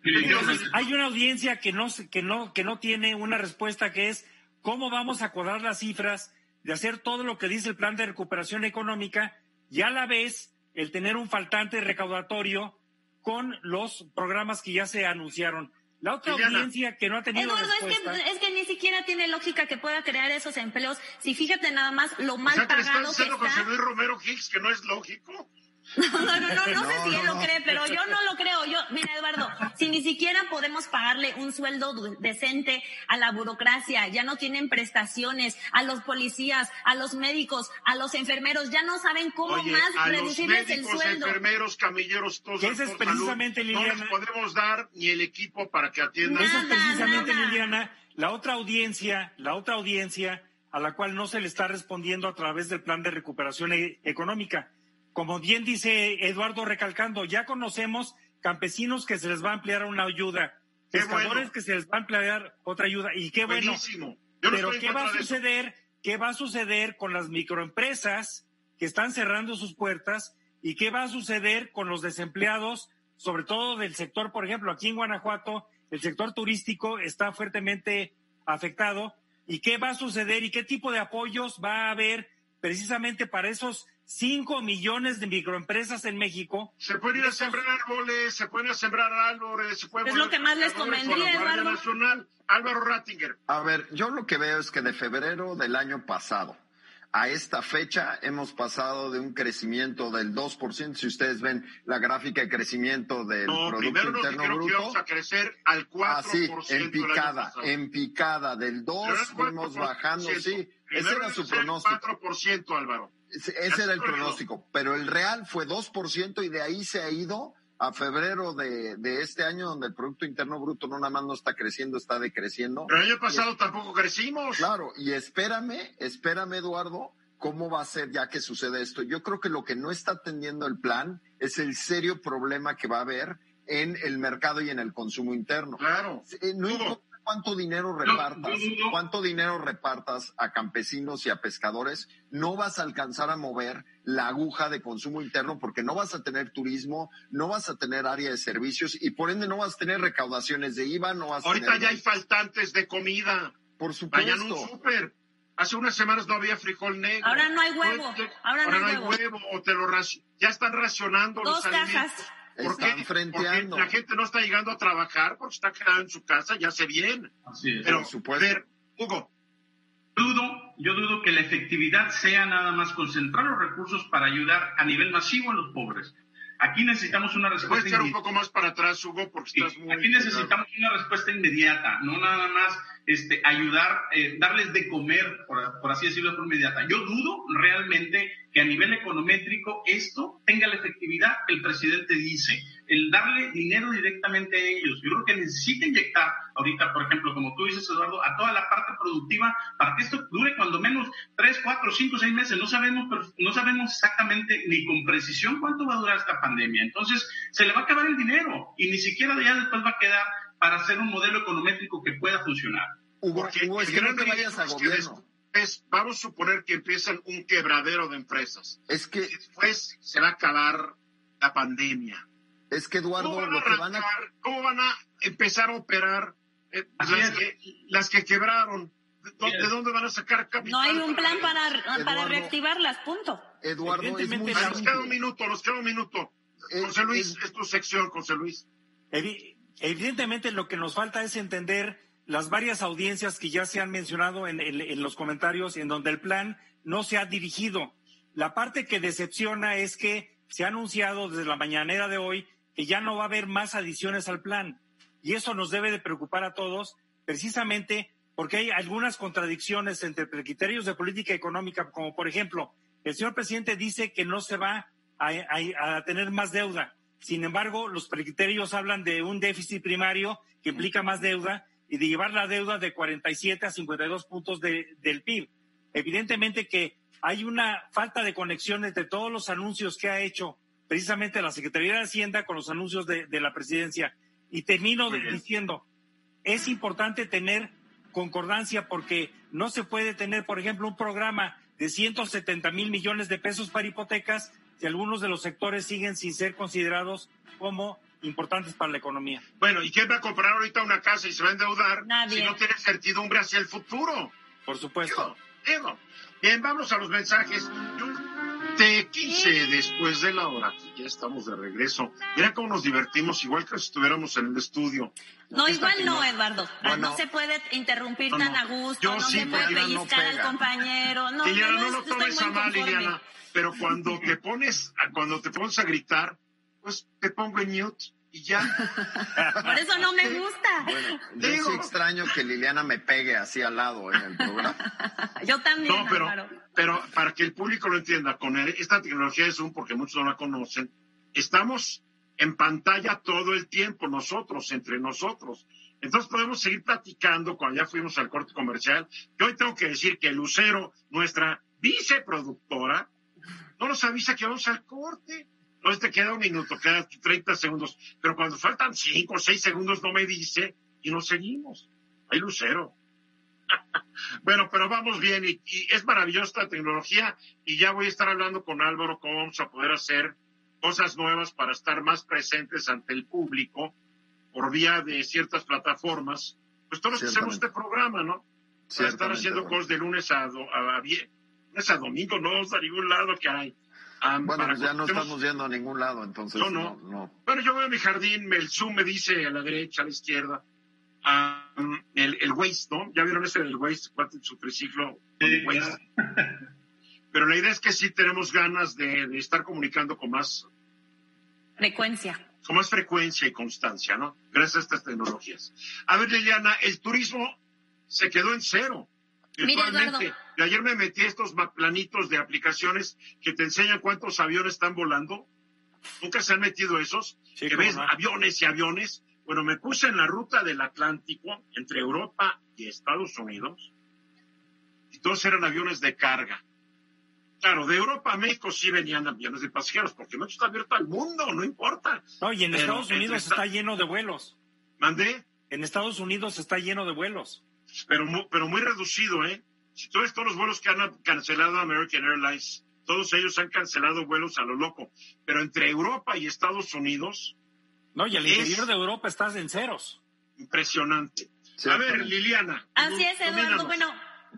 hay una audiencia que no, que no, que no tiene una respuesta que es cómo vamos a acordar las cifras de hacer todo lo que dice el plan de recuperación económica y a la vez el tener un faltante recaudatorio con los programas que ya se anunciaron. La otra audiencia que no ha tenido Eduardo, Es que, ni siquiera tiene lógica que pueda crear esos empleos. Si fíjate nada más lo mal pagado que, está. José Luis Romero Hicks que no es lógico? No, no, no, no, no, sé si él lo cree, pero yo no lo creo. Yo, mira, Eduardo, si ni siquiera podemos pagarle un sueldo decente a la burocracia, ya no tienen prestaciones, a los policías, a los médicos, a los enfermeros, ya no saben cómo más reducirles el sueldo. enfermeros, camilleros, todos. Esa es precisamente, Liliana. No les podemos dar ni el equipo para que atiendan. Esa es precisamente, Liliana, la otra audiencia, la otra audiencia a la cual no se le está respondiendo a través del plan de recuperación e-, económica como bien dice Eduardo recalcando, ya conocemos campesinos que se les va a ampliar una ayuda, pescadores que se les va a ampliar otra ayuda, y qué bueno. Pero ¿qué va a suceder? ¿Qué va a suceder con las microempresas que están cerrando sus puertas? ¿Y qué va a suceder con los desempleados, sobre todo del sector, por ejemplo, aquí en Guanajuato, el sector turístico está fuertemente afectado? ¿Y qué va a suceder y qué tipo de apoyos va a haber precisamente para esos 5 millones de microempresas en México. Se pueden ir a sembrar árboles, se pueden ir a sembrar árboles, se pueden Es lo que más les convendría, Eduardo. Nacional. Álvaro Rattinger. A ver, yo lo que veo es que de febrero del año pasado a esta fecha hemos pasado de un crecimiento del 2%, si ustedes ven la gráfica de crecimiento del Producto Interno Bruto. Que a crecer al 4%. Ah, sí, en picada, en picada, del 2 fuimos bajando, sí. Ese era su pronóstico. 4%, Álvaro. Ese, era el pronóstico, pero el real fue 2% y de ahí se ha ido a febrero de, este año, donde el Producto Interno Bruto no nada más no está creciendo, está decreciendo. Pero el año pasado tampoco crecimos. Claro, y espérame, espérame, Eduardo, cómo va a ser ya que sucede esto. Yo creo que lo que no está atendiendo el plan es el serio problema que va a haber en el mercado y en el consumo interno. Claro. Eh, no cuánto dinero repartas, cuánto dinero repartas a campesinos y a pescadores, no vas a alcanzar a mover la aguja de consumo interno porque no vas a tener turismo, no vas a tener área de servicios y por ende no vas a tener recaudaciones de IVA, no vas Ahorita ya hay faltantes de comida. Por supuesto. Vayan un súper. Hace unas semanas no había frijol negro. Ahora no hay huevo. Ahora, no, hay huevo. O te lo ya están racionando Dos los cajas. ¿Por qué? Porque la gente no está llegando a trabajar porque está quedada en su casa, ya se bien. Así es. Pero, ver, Hugo. Dudo, yo dudo que la efectividad sea nada más concentrar los recursos para ayudar a nivel masivo a los pobres. Aquí necesitamos una respuesta. Puedes echar un poco más para atrás, Hugo, porque estás muy. Aquí necesitamos una respuesta inmediata, no nada más este, ayudar, eh, darles de comer, por, así decirlo, de inmediata. Yo dudo realmente que a nivel econométrico esto tenga la efectividad que el presidente dice, el darle dinero directamente a ellos. Yo creo que necesita inyectar ahorita, por ejemplo, como tú dices, Eduardo, a toda la parte productiva para que esto dure cuando menos tres, cuatro, cinco, seis meses. No sabemos, no sabemos exactamente ni con precisión cuánto va a durar esta pandemia. Entonces, se le va a acabar el dinero y ni siquiera de ya después va a quedar para hacer un modelo económico que pueda funcionar. Hugo, Hugo es que no te vayas a gobierno vamos a suponer que empiezan un quebradero de empresas. Es que después se va a acabar la pandemia. Es que Eduardo, lo que van a ¿cómo van a empezar a operar eh, las, que, quebraron? ¿De, dónde van a sacar capital? No hay un plan para, para reactivarlas, punto. Eduardo, es muy nos queda un minuto, nos queda un minuto. José Luis, es, tu sección, José Luis. Evidentemente lo que nos falta es entender las varias audiencias que ya se han mencionado en, los comentarios, en donde el plan no se ha dirigido. La parte que decepciona es que se ha anunciado desde la mañanera de hoy que ya no va a haber más adiciones al plan. Y eso nos debe de preocupar a todos, precisamente porque hay algunas contradicciones entre criterios de política económica, como por ejemplo, el señor presidente dice que no se va a, a tener más deuda. Sin embargo, los criterios hablan de un déficit primario que implica más deuda y de llevar la deuda de 47 a 52 puntos del PIB. Evidentemente que hay una falta de conexión entre todos los anuncios que ha hecho precisamente la Secretaría de Hacienda con los anuncios de, la presidencia. Y termino diciendo, es importante tener concordancia porque no se puede tener, por ejemplo, un programa de 170 mil millones de pesos para hipotecas si algunos de los sectores siguen sin ser considerados como importantes para la economía. Bueno, ¿y quién va a comprar ahorita una casa y se va a endeudar si no tiene certidumbre hacia el futuro? Por supuesto. Bien, vamos a los mensajes. te quise después de la hora. Ya estamos de regreso. Mira cómo nos divertimos, igual que si estuviéramos en el estudio. No, igual no, Eduardo. no se puede interrumpir tan a gusto, no se puede pellizcar al compañero. No, Liliana, no, lo tomes a mal, Liliana. Pero cuando te pones, cuando te pones a gritar, pues te pongo en mute y ya. Por eso no me gusta. Bueno, yo sí extraño que Liliana me pegue así al lado en el programa. yo también. No, pero, pero para que el público lo entienda, con esta tecnología de Zoom, porque muchos no la conocen, estamos en pantalla todo el tiempo, nosotros, entre nosotros. Entonces podemos seguir platicando cuando ya fuimos al corte comercial. Yo hoy tengo que decir que Lucero, nuestra viceproductora, no nos avisa que vamos al corte. Entonces te queda un minuto, queda 30 segundos. Pero cuando faltan 5 o 6 segundos no me dice y nos seguimos. Hay lucero. bueno, pero vamos bien y, es maravillosa la tecnología y ya voy a estar hablando con Álvaro cómo vamos a poder hacer cosas nuevas para estar más presentes ante el público por vía de ciertas plataformas. Pues todos hacemos este programa, ¿no? Para estar haciendo cosas de lunes a, a, a, lunes a domingo, no vamos a ningún lado que hay. bueno, pues ya no estamos yendo a ningún lado, entonces. No, no. no, Bueno, yo veo mi jardín, el Zoom me dice a la derecha, a la izquierda, el, el Waze, ¿no? ¿Ya vieron ese del Waze? Su triciclo Pero la idea es que sí tenemos ganas de, de, estar comunicando con más frecuencia. Con más frecuencia y constancia, ¿no? Gracias a estas tecnologías. A ver, Liliana, el turismo se quedó en cero. Virtualmente. Y ayer me metí a estos planitos de aplicaciones que te enseñan cuántos aviones están volando. ¿Nunca se han metido esos? que ves aviones y aviones bueno, me puse en la ruta del Atlántico entre Europa y Estados Unidos y todos eran aviones de carga. Claro, de Europa a México sí venían aviones de pasajeros, porque México está abierto al mundo, no importa. No, y en Estados Unidos está lleno de vuelos. ¿Mandé? En Estados Unidos está lleno de vuelos. Pero, pero muy reducido, ¿eh? Si tú ves todos los vuelos que han cancelado American Airlines, todos ellos han cancelado vuelos a lo loco. Pero entre Europa y Estados Unidos, no, y el interior de Europa estás en ceros. Impresionante. a ver, Liliana. Así es, Eduardo. Bueno,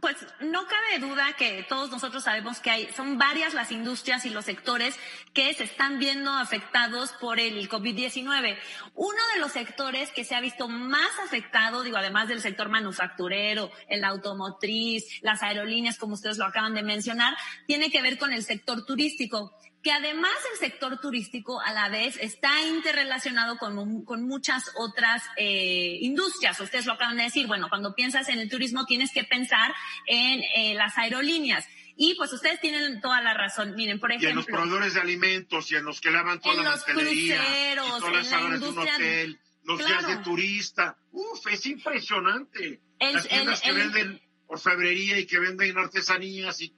pues no cabe duda que todos nosotros sabemos que hay, son varias las industrias y los sectores que se están viendo afectados por el COVID-19. Uno de los sectores que se ha visto más afectado, digo, además del sector manufacturero, el automotriz, las aerolíneas, como ustedes lo acaban de mencionar, tiene que ver con el sector turístico que además el sector turístico a la vez está interrelacionado con, con muchas otras eh, industrias. Ustedes lo acaban de decir, bueno, cuando piensas en el turismo tienes que pensar en eh, las aerolíneas. Y pues ustedes tienen toda la razón. Miren, por ejemplo. Y en los proveedores de alimentos y en los que lavan toda la pastelería. Cruceros, en la industria, de un hotel, los días de turista. Uf, es impresionante. las tiendas que venden orfebrería y que venden artesanías y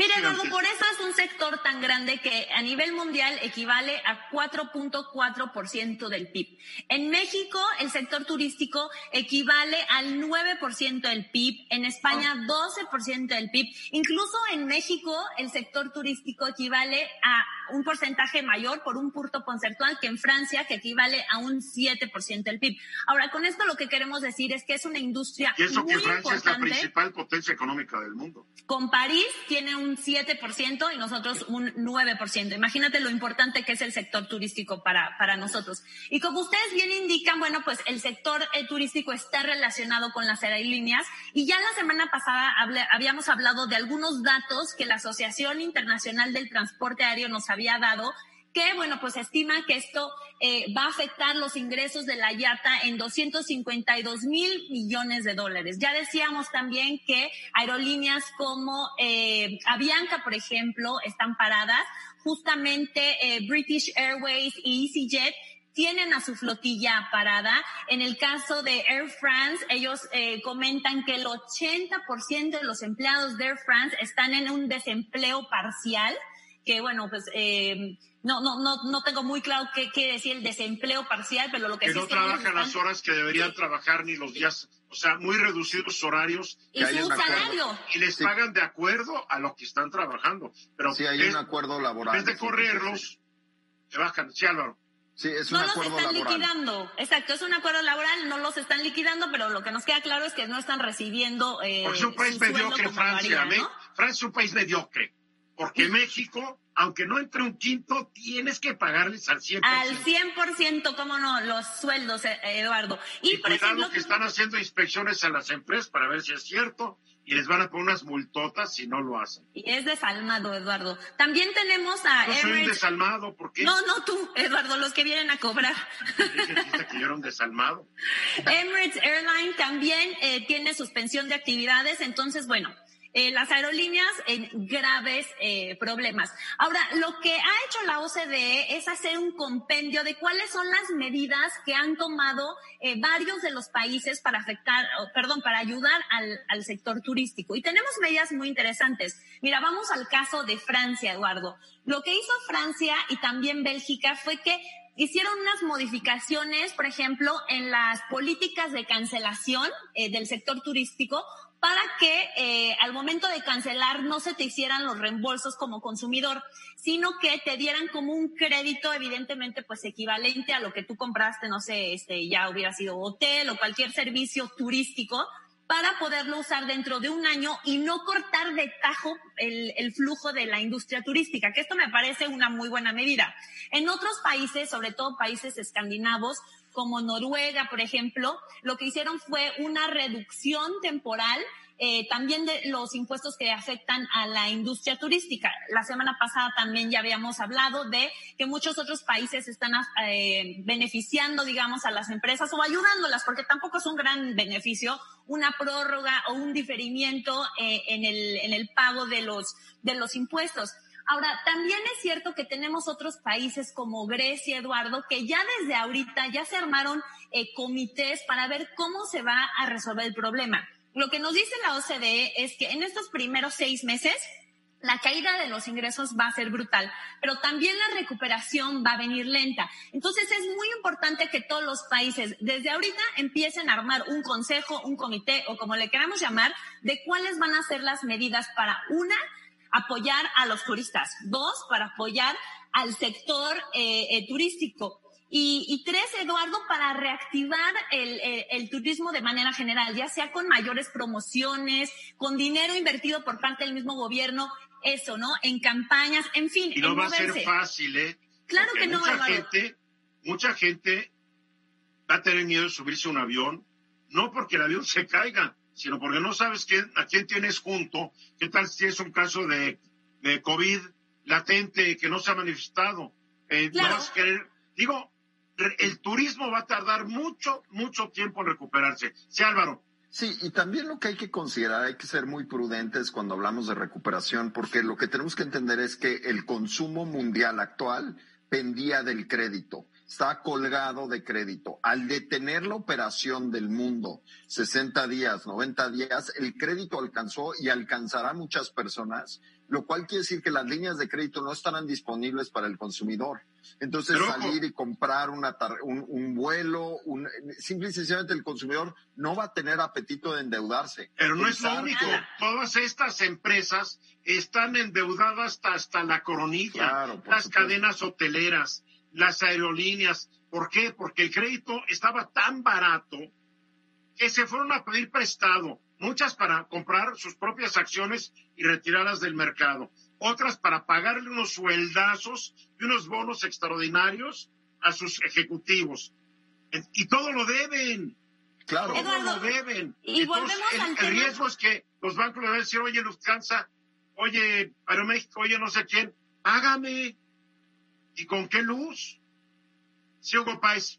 Mire, Eduardo, por eso es un sector tan grande que a nivel mundial equivale a 4.4% del PIB. En México, el sector turístico equivale al 9% del PIB, en España 12% del PIB. Incluso en México, el sector turístico equivale a un porcentaje mayor por un punto conceptual que en Francia, que equivale a un 7% del PIB. Ahora, con esto lo que queremos decir es que es una industria y eso que Francia es la principal potencia económica del mundo. Con París tiene un 7% y nosotros un 9%. Imagínate lo importante que es el sector turístico para, para nosotros. Y como ustedes bien indican, bueno, pues el sector eh, turístico está relacionado con las aerolíneas y ya la semana pasada habíamos hablado de algunos datos que la Asociación Internacional del Transporte Aéreo nos había dado que, bueno, pues estima que esto eh, va a afectar los ingresos de la IATA en 252 mil millones de dólares. Ya decíamos también que aerolíneas como eh, Avianca, por ejemplo, están paradas. Justamente eh, British Airways y EasyJet tienen a su flotilla parada. En el caso de Air France, ellos eh, comentan que el 80% de los empleados de Air France están en un desempleo parcial que bueno, pues eh, no, no, no, no tengo muy claro qué quiere decir el desempleo parcial, pero lo que, que sí no trabajan las horas que deberían trabajar ni los días, o sea, muy reducidos horarios. Y su salario. Y les pagan de acuerdo a lo que están trabajando. Pero sí, hay un acuerdo laboral. En vez de correrlos, se bajan. Sí, Álvaro. Sí, es un no acuerdo los están laboral. liquidando, exacto, es un acuerdo laboral, no los están liquidando, pero lo que nos queda claro es que no están recibiendo. Eh, Porque es un país mediocre, Francia. ¿no? Francia es un país mediocre. Porque México, aunque no entre un quinto, tienes que pagarles al 100%. Al 100%, cómo no, los sueldos, eh, Eduardo. Y, Y por cuidado ejemplo, que están haciendo inspecciones a las empresas para ver si es cierto y les van a poner unas multotas si no lo hacen. y es desalmado, Eduardo. También tenemos a Yo soy un desalmado, ¿por qué? No, no tú, Eduardo, los que vienen a cobrar. Dijiste que yo era un desalmado. Emirates Airline también eh, tiene suspensión de actividades, entonces, bueno, eh, las aerolíneas en graves eh, problemas. Ahora, lo que ha hecho la OCDE es hacer un compendio de cuáles son las medidas que han tomado eh, varios de los países para afectar, perdón, para ayudar al, sector turístico. Y tenemos medidas muy interesantes. Mira, vamos al caso de Francia, Eduardo. Lo que hizo Francia y también Bélgica fue que hicieron unas modificaciones, por ejemplo, en las políticas de cancelación eh, del sector turístico para que eh, al momento de cancelar no se te hicieran los reembolsos como consumidor, sino que te dieran como un crédito evidentemente pues equivalente a lo que tú compraste, no sé, este ya hubiera sido hotel o cualquier servicio turístico para poderlo usar dentro de un año y no cortar de tajo el, el, flujo de la industria turística, que esto me parece una muy buena medida. En otros países, sobre todo países escandinavos, como Noruega, por ejemplo, lo que hicieron fue una reducción temporal eh, también de los impuestos que afectan a la industria turística. La semana pasada también ya habíamos hablado de que muchos otros países están eh, beneficiando, digamos, a las empresas o ayudándolas, porque tampoco es un gran beneficio una prórroga o un diferimiento eh, en, el, en el pago de los, de los impuestos. Ahora, también es cierto que tenemos otros países como Grecia, Eduardo, que ya desde ahorita ya se armaron eh, comités para ver cómo se va a resolver el problema. Lo que nos dice la OCDE es que en estos primeros seis meses la caída de los ingresos va a ser brutal, pero también la recuperación va a venir lenta. Entonces es muy importante que todos los países desde ahorita empiecen a armar un consejo, un comité o como le queramos llamar, de cuáles van a ser las medidas para una, apoyar a los turistas, dos, para apoyar al sector eh, eh, turístico y, y, tres, Eduardo, para reactivar el, el, el, turismo de manera general, ya sea con mayores promociones, con dinero invertido por parte del mismo gobierno, eso, ¿no? En campañas, en fin. Y no va a ser fácil, ¿eh? Claro Porque que no, mucha Eduardo. gente, mucha gente va a tener miedo de subirse a un avión, no porque el avión se caiga, sino porque no sabes quién, a quién tienes junto, qué tal si es un caso de, de COVID latente que no se ha manifestado. Eh, Claro. No vas a querer, digo, el turismo va a tardar mucho, mucho tiempo en recuperarse. Sí, Álvaro. Sí, y también lo que hay que considerar, hay que ser muy prudentes cuando hablamos de recuperación, porque lo que tenemos que entender es que el consumo mundial actual pendía del crédito, está colgado de crédito. Al detener la operación del mundo 60 días, 90 días, el crédito alcanzó y alcanzará a muchas personas, lo cual quiere decir que las líneas de crédito no estarán disponibles para el consumidor. Entonces, Pero salir y comprar una un, un vuelo, un, simple y sencillamente el consumidor no va a tener apetito de endeudarse. Pero no es lo único. que- Todas estas empresas están endeudadas hasta, hasta la coronilla. Claro, las supuesto. cadenas hoteleras, las aerolíneas. ¿Por qué? Porque el crédito estaba tan barato que se fueron a pedir prestado. Muchas para comprar sus propias acciones y retirarlas del mercado. Otras para pagarle unos sueldazos y unos bonos extraordinarios a sus ejecutivos. Y todo lo deben. Claro. Todo Eduardo, lo deben. y Entonces, volvemos el, al el riesgo es que los bancos le van a decir, oye, Lufthansa, oye, Aeroméxico, oye, no sé quién, págame. ¿Y con qué luz? Sí, Hugo Páez.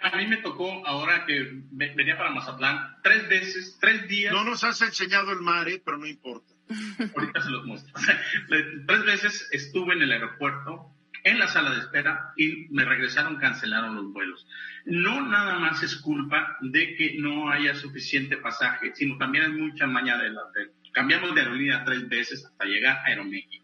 A mí me tocó ahora que ve- venía para Mazatlán tres veces, tres días. No nos has enseñado el mar, ¿eh? pero no importa. Ahorita se los muestro. Tres veces estuve en el aeropuerto, en la sala de espera, y me regresaron, cancelaron los vuelos. No nada más es culpa de que no haya suficiente pasaje, sino también hay mucha maña de la de- Cambiamos de aerolínea tres veces hasta llegar a Aeroméxico.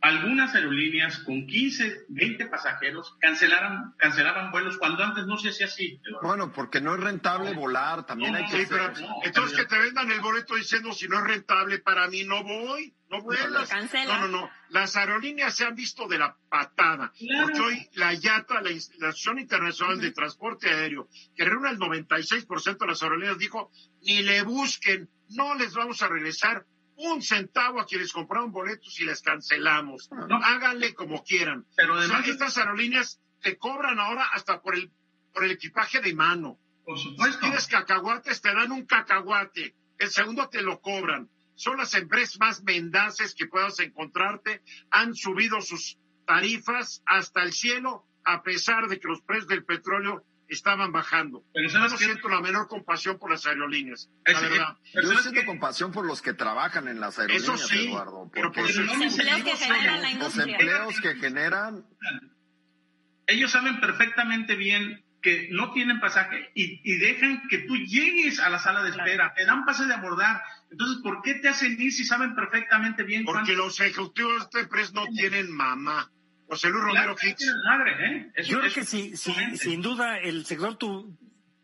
Algunas aerolíneas con 15, 20 pasajeros cancelaron, cancelaban vuelos cuando antes no se hacía así. Bueno, porque no es rentable volar, también No, hay que Sí, pero no, entonces que te vendan el boleto diciendo si no es rentable para mí, no voy, no vuelas. No, no, no. Las aerolíneas se han visto de la patada. Claro. Porque hoy la IATA, la Institución Internacional de Transporte Aéreo, que reúne el 96% de las aerolíneas, dijo, ni le busquen, no les vamos a regresar un centavo a quienes compraron boletos y les cancelamos. No, háganle como quieran. Pero O sea, además, estas aerolíneas te cobran ahora hasta por el, por el equipaje de mano. por Si supuesto. tienes cacahuates, te dan un cacahuate. El segundo te lo cobran. Son las empresas más mendaces que puedas encontrarte. Han subido sus tarifas hasta el cielo, a pesar de que los precios del petróleo estaban bajando. Pero Yo ¿sabes no siento la menor compasión por las aerolíneas, Es- la verdad. pero Yo ¿sabes siento compasión por los que trabajan en las aerolíneas, Eso sí, Eduardo. pero por Los empleos que los empleos generan ellos saben perfectamente bien que no tienen pasaje y, y dejan que tú llegues a la sala de espera, te dan pase de abordar. Entonces, ¿por qué te hacen ir si saben perfectamente bien Porque cuánto- los ejecutivos de esta empresa no tienen mamá. José Luis Romero Claro madre, ¿eh? Eso- Yo creo que sí, sí, sin duda el sector tu-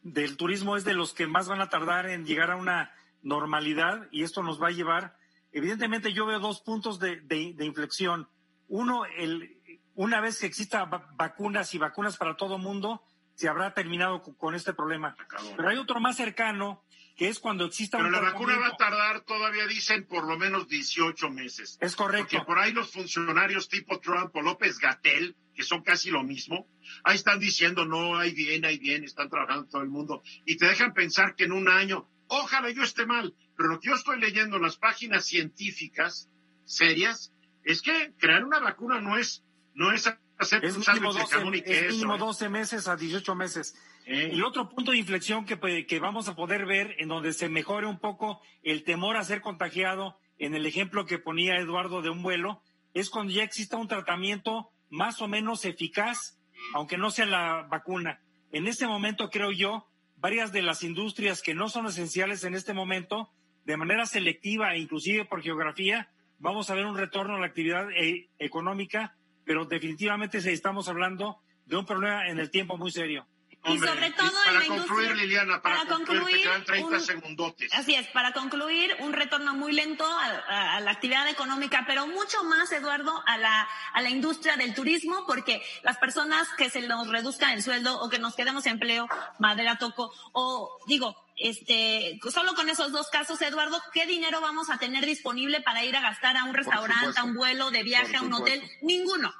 del turismo es de los que más van a tardar en llegar a una normalidad y esto nos va a llevar, evidentemente yo veo dos puntos de, de- de inflexión. Uno, el, una vez que exista va- vacunas y vacunas para todo mundo, se habrá terminado con, con este problema. Pero hay otro más cercano, que es cuando exista Pero un la vacuna va a tardar, todavía dicen, por lo menos 18 meses. Es Porque correcto. por ahí los funcionarios tipo Trump o López Gatel, que son casi lo mismo, ahí están diciendo, no, hay bien, hay bien, están trabajando todo el mundo. Y te dejan pensar que en un año, ojalá yo esté mal, pero lo que yo estoy leyendo en las páginas científicas serias es que crear una vacuna no es, no es hacer Es un mínimo, sándwich de 12, jamón y es mínimo ¿eh? 12 meses a 18 meses. Y otro punto de inflexión que, pues, que vamos a poder ver en donde se mejore un poco el temor a ser contagiado, en el ejemplo que ponía Eduardo de un vuelo, es cuando ya exista un tratamiento más o menos eficaz, aunque no sea la vacuna. En este momento, creo yo, varias de las industrias que no son esenciales en este momento, de manera selectiva e inclusive por geografía, vamos a ver un retorno a la actividad eh, económica, pero definitivamente estamos hablando de un problema en el tiempo muy serio. Y sobre todo en para la concluir, industria- Liliana, para, para concluir, concluir, te quedan 30 un- segundotes. Así es, para concluir, un retorno muy lento a, a- a la actividad económica, pero mucho más, Eduardo, a la, a la industria del turismo, porque las personas que se nos reduzca el sueldo o que nos quedemos empleo, madera toco, o digo, este, solo con esos dos casos, Eduardo, ¿qué dinero vamos a tener disponible para ir a gastar a un restaurante, a un vuelo de viaje, a un hotel? Ninguno.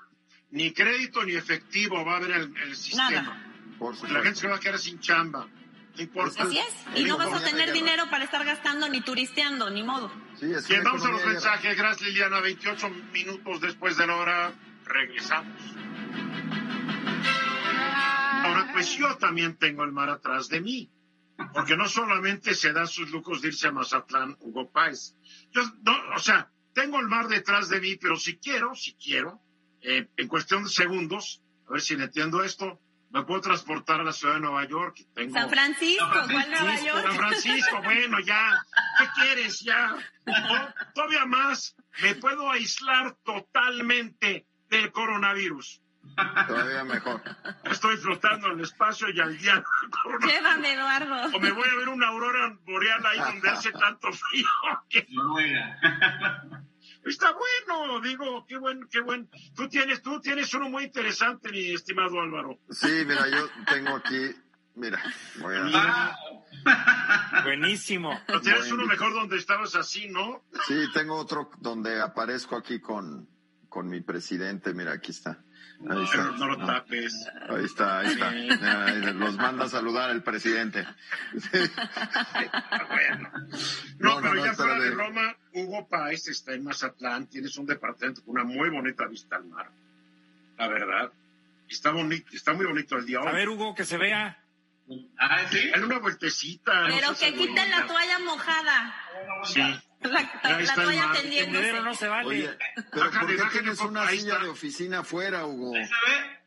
Ni crédito ni efectivo va a haber el, el sistema. Nada. Por Pues la gente se va a quedar sin chamba. No importa. Así es. Y no vas a tener dinero para estar gastando ni turisteando, ni modo. Sí, es Bien, vamos a los mensajes. Gracias, Liliana. 28 minutos después de la hora. Regresamos. Ahora, pues yo también tengo el mar atrás de mí. Porque no solamente se da sus lujos de irse a Mazatlán, Hugo Páez. Yo, no, o sea, tengo el mar detrás de mí, pero si quiero, si quiero, eh, en cuestión de segundos, a ver si le entiendo esto, me puedo transportar a la ciudad de Nueva York. Tengo, San Francisco, San ¿cuál Nueva Francisco, York? San Francisco, bueno, ya. ¿Qué quieres? Ya. No, todavía más. Me puedo aislar totalmente del coronavirus. Todavía mejor. Estoy flotando en el espacio y al día. del coronavirus. Llévame, Eduardo. O me voy a ver una aurora boreal ahí donde hace tanto frío. que Noruega. Está bueno, digo, qué bueno, qué bueno. Tú tienes, tú tienes uno muy interesante, mi estimado Álvaro. Sí, mira, yo tengo aquí, mira, voy a... Ah, Buenísimo. Pero tienes uno mejor donde estabas así, ¿no? Sí, tengo otro donde aparezco aquí con, con mi presidente, mira, aquí está. Ahí está. Pero no lo tapes. Ahí está, ahí está. Los manda a saludar el presidente. Ah, bueno. No, pero no, ya fuera de. Roma, Hugo Páez está en Mazatlán, tienes un departamento con una muy bonita vista al mar. La verdad. Está bonito, está muy bonito el día hoy. A ver, Hugo, que se vea. ah, ¿sí? Dale una vueltecita. Pero no que quiten la toalla mojada. Sí. La, la el toalla tendiéndose. enero no se vale. Oye, pero Bájale, ¿por qué bájale tienes poco, una ahí silla está. de oficina afuera, Hugo? ¿Se ve?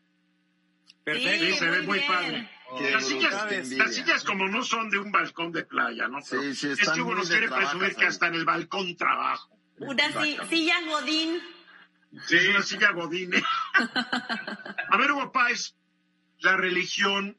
Perfecto. Sí, se ve muy bien. padre. Qué Las sillas, las sillas como no son de un balcón de playa, ¿no? Pero Sí, sí, es están que Hugo nos quiere presumir que hasta en el balcón trabajo. Una si- silla godín. Sí, es una silla godine. A ver, Hugo Páez, la religión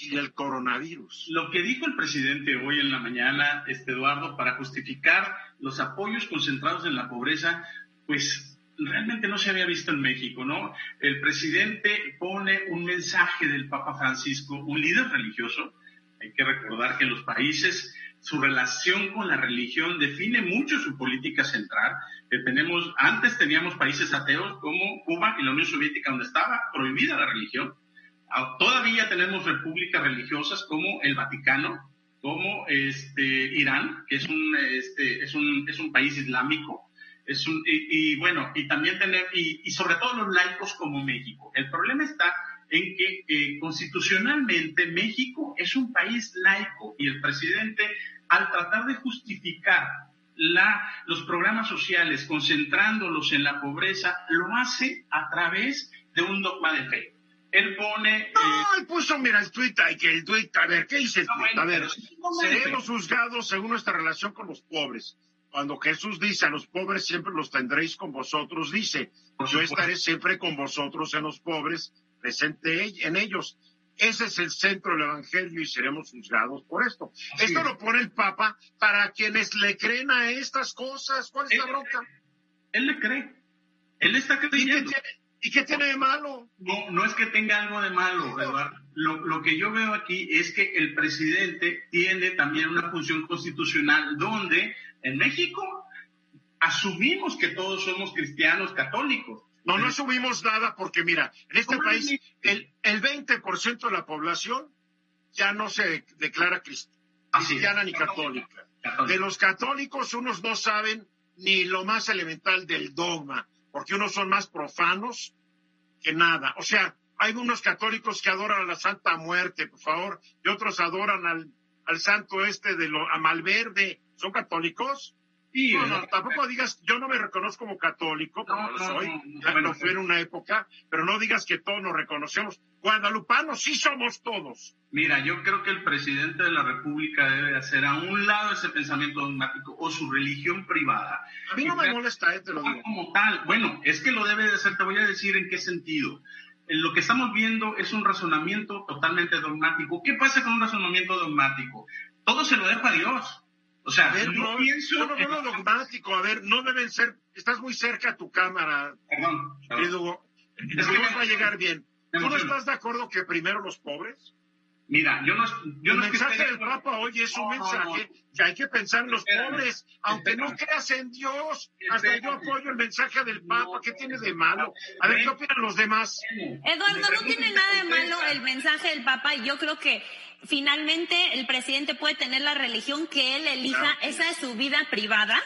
y el coronavirus. Lo que dijo el presidente hoy en la mañana, este Eduardo, para justificar los apoyos concentrados en la pobreza, pues realmente no se había visto en México, ¿no? El presidente pone un mensaje del Papa Francisco, un líder religioso. Hay que recordar que los países, su relación con la religión define mucho su política central. Tenemos, antes teníamos países ateos como Cuba y la Unión Soviética, donde estaba prohibida la religión. Todavía tenemos repúblicas religiosas como el Vaticano, como este Irán, que es un este es un es un país islámico, es un y, y bueno y también tener y, y sobre todo los laicos como México. El problema está en que eh, constitucionalmente México es un país laico y el presidente, al tratar de justificar la, los programas sociales concentrándolos en la pobreza, lo hace a través de un dogma de fe. Él pone... No, eh, él puso, mira, el tuit, que el tuit, a ver, ¿qué dice el tuit? a ver, seremos juzgados según nuestra relación con los pobres. Cuando Jesús dice a los pobres siempre los tendréis con vosotros, dice, yo estaré siempre con vosotros en los pobres, presente en ellos. Ese es el centro del Evangelio y seremos juzgados por esto. esto lo pone el Papa para quienes le creen a estas cosas. ¿Cuál es la bronca? Él le cree. Él está creyendo. ¿Y qué tiene de malo? No, no es que tenga algo de malo, Eduardo. Lo, lo, que yo veo aquí es que el presidente tiene también una función constitucional donde en México asumimos que todos somos cristianos católicos. No, no asumimos nada porque mira, en este país el, el 20% de la población ya no se declara cristiana ni católica. De los católicos unos no saben ni lo más elemental del dogma, porque unos son más profanos que nada. O sea, hay unos católicos que adoran a la Santa Muerte, por favor, y otros adoran al, al santo este de lo, a Malverde. ¿Son católicos? Sí, no, tampoco digas, yo no me reconozco como católico, porque no, lo soy, ya lo fui en una época, pero no digas que todos nos reconocemos. Guadalupanos sí somos todos. Mira, yo creo que el presidente de la República debe hacer a un lado ese pensamiento dogmático o su religión privada. A mí no me molesta, eh, te lo digo. Como tal, bueno, es que lo debe de hacer, te voy a decir en qué sentido. Lo que estamos viendo es un razonamiento totalmente dogmático. ¿Qué pasa con un razonamiento dogmático? Todo se lo deja a Dios. O sea, a ver, no, pienso. No, no, no, dogmático. A ver, no deben ser. Estás muy cerca a tu cámara. Perdón. Querido, es que va a llegar bien. ¿Tú no estás de acuerdo que primero los pobres? Mira, yo no. Yo el no mensaje del Papa hoy es un mensaje que hay que pensar en los pobres, aunque no creas en Dios. Hasta yo apoyo el mensaje del Papa. ¿Qué tiene de malo? A ver, ¿qué opinan los demás? Eduardo, no tiene nada de malo el mensaje del Papa. Yo creo que finalmente el presidente puede tener la religión que él elija, esa es su vida privada.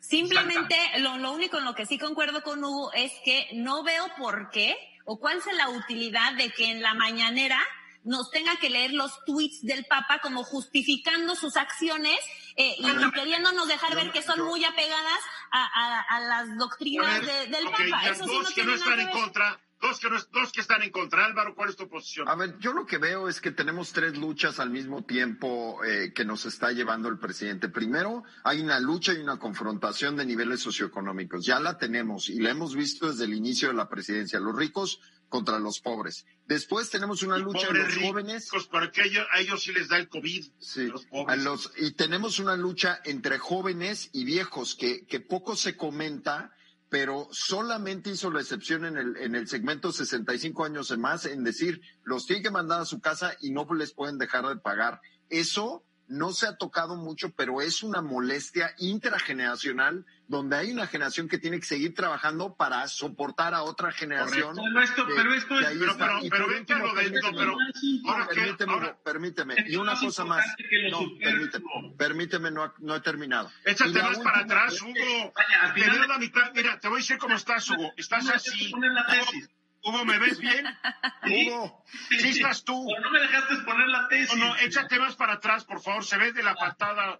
Simplemente lo, lo, único en lo que sí concuerdo con Hugo es que no veo por qué o cuál es la utilidad de que en la mañanera nos tenga que leer los tweets del Papa como justificando sus acciones eh, y, queriéndonos dejar ver que son muy apegadas a, a, a las doctrinas de, del Papa. Eso sí no que ver. contra Dos que, no, dos que están en contra. Álvaro, ¿cuál es tu posición? A ver, yo lo que veo es que tenemos tres luchas al mismo tiempo eh, que nos está llevando el presidente. Primero, hay una lucha y una confrontación de niveles socioeconómicos. Ya la tenemos y la hemos visto desde el inicio de la presidencia. Los ricos contra los pobres. Después tenemos una lucha de los jóvenes. Porque ellos, a ellos sí les da el COVID. Sí, a los, y tenemos una lucha entre jóvenes y viejos que, que poco se comenta pero solamente hizo la excepción en el, en el segmento 65 años en más, en decir, los tienen que mandar a su casa y no les pueden dejar de pagar. Eso no se ha tocado mucho, pero es una molestia intrageneracional donde hay una generación que tiene que seguir trabajando para soportar a otra generación. Pero esto, pero esto es... Pero, pero, pero, pero, pero, permíteme, permíteme, y una cosa más. No, permíteme, permíteme, no, no he terminado. Échate más para atrás, Hugo. Vaya, la mitad, mira, te voy a decir cómo estás, Hugo. Estás así. Hugo, ¿me ves bien? Hugo, ¿sí estás tú? Pero no me dejaste poner la tesis. No, no, échate más para atrás, por favor. Se ve de la patada.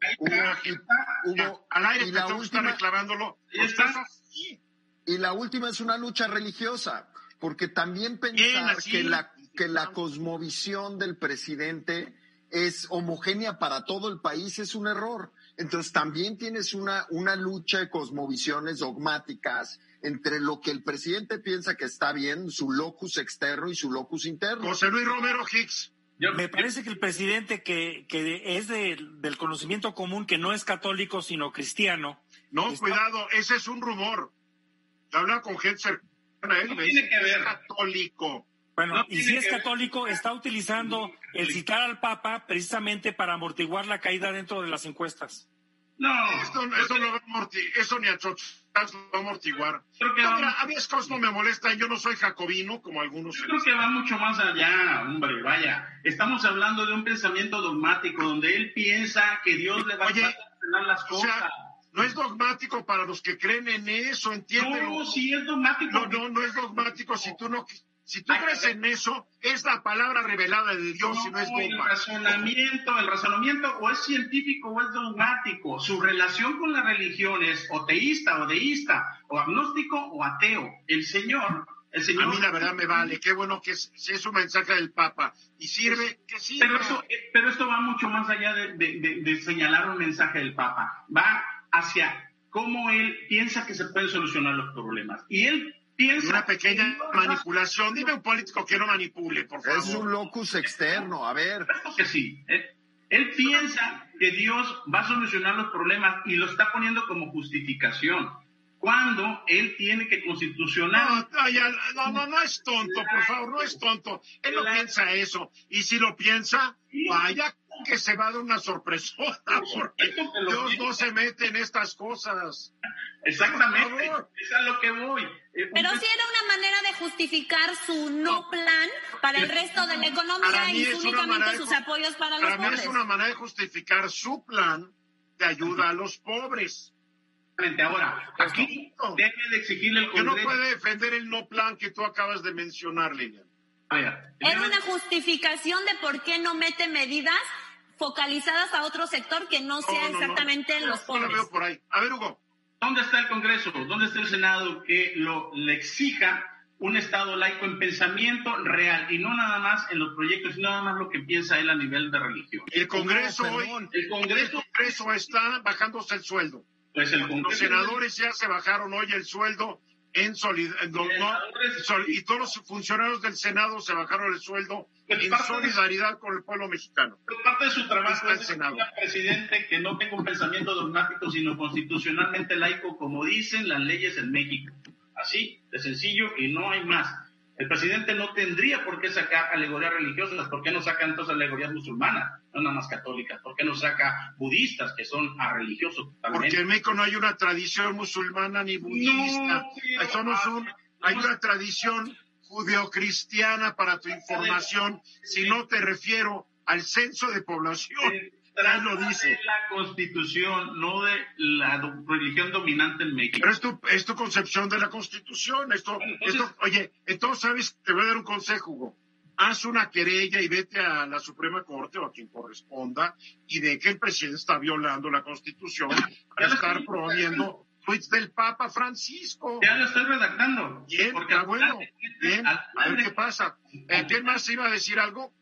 Hugo, al aire te estar reclamándolo. ¿Estás así? Y la última es una lucha religiosa, porque también pensar que la, que la cosmovisión del presidente es homogénea para todo el país es un error. Entonces también tienes una, una lucha de cosmovisiones dogmáticas entre lo que el presidente piensa que está bien, su locus externo y su locus interno. José Luis Romero Hicks. Me parece que el presidente que, que es de, del conocimiento común, que no es católico, sino cristiano. No, está... cuidado, ese es un rumor. Habla con gente cercana a él, no dice que ver. es católico. Bueno, No y si es ver. católico, está utilizando el citar al Papa precisamente para amortiguar la caída dentro de las encuestas. No, Esto, esto no va a amorti- eso ni a Chochas lo va a amortiguar. Creo que No, mira, a mí cosas no me molestan, yo no soy jacobino como algunos. Yo creo que va mucho más allá, hombre, vaya. Estamos hablando de un pensamiento dogmático donde él piensa que Dios le va Oye, a ordenar las O cosas. sea, no es dogmático para los que creen en eso, entiéndelo. no, sí es dogmático. No, no, no es dogmático si tú no, Si tú crees en eso, es la palabra revelada de Dios y no es el dogma. razonamiento, el razonamiento o es científico o es dogmático. Su relación con la religión es o teísta o deísta, o agnóstico o ateo. El Señor, el Señor. A mí la verdad me vale. Qué bueno que es, es un mensaje del Papa y sirve, que sirva. Pero, eso- eh, pero esto va mucho más allá de, de- de- de señalar un mensaje del Papa. Va hacia cómo él piensa que se pueden solucionar los problemas. Y él piensa... Una pequeña que manipulación. Dime un político que no manipule, por favor. Es un locus externo, a ver. Claro que sí. Él, él piensa que Dios va a solucionar los problemas y lo está poniendo como justificación. Cuando él tiene que constitucionar... No, no, ya, no, no, no es tonto, por favor, no es tonto. Él no piensa eso. Y si lo piensa, vaya que se va a dar una sorpresota, porque Dios no se mete en estas cosas. Exactamente. Es a lo que voy. Eh, Pero sí era una manera de justificar su no plan para el resto de la economía mí y únicamente de sus apoyos para los Para mí pobres. es una manera de justificar su plan de ayuda a los pobres. Exactamente. Ahora, aquí debe de exigirle el Que no Congreso... puede defender el no plan que tú acabas de mencionar, Lilian. Era una justificación de por qué no mete medidas focalizadas a otro sector que no sea No, no, no. exactamente los No la pobres. veo por ahí. A ver, Hugo. ¿Dónde está el Congreso? ¿Dónde está el Senado que lo, le exija un Estado laico en pensamiento real y no nada más en los proyectos, sino nada más lo que piensa él a nivel de religión? El Congreso No, hoy. El el Congreso, Congreso está bajándose el sueldo. pues el Los Congreso... senadores ya se bajaron hoy el sueldo en solidaridad. y todos los funcionarios del Senado se bajaron el sueldo en solidaridad con el pueblo mexicano. Pero parte de su trabajo es Senado. presidente que no tenga un pensamiento dogmático, sino constitucionalmente laico, como dicen las leyes en México. Así, de sencillo, y no hay más. El presidente no tendría por qué sacar alegorías religiosas. ¿Por qué no saca entonces alegorías musulmanas? No nada más católicas. ¿Por qué no saca budistas, que son a religiosos totalmente? Porque en México no hay una tradición musulmana ni budista. No, somos un- hay una tradición judeocristiana para tu información. Si no te refiero al censo de población. Trata lo dice. de la constitución, no de la do- religión dominante en México. Pero es tu, es tu concepción de la Constitución. Esto, Entonces- esto, oye, entonces, ¿sabes? Te voy a dar un consejo, Hugo. Haz una querella y vete a la Suprema Corte o a quien corresponda y de que el presidente está violando la Constitución para estar promoviendo tweets del Papa Francisco. Ya lo estoy redactando. Bien, porque está bueno. Bien, a ver qué pasa. ¿Quién más iba a decir algo?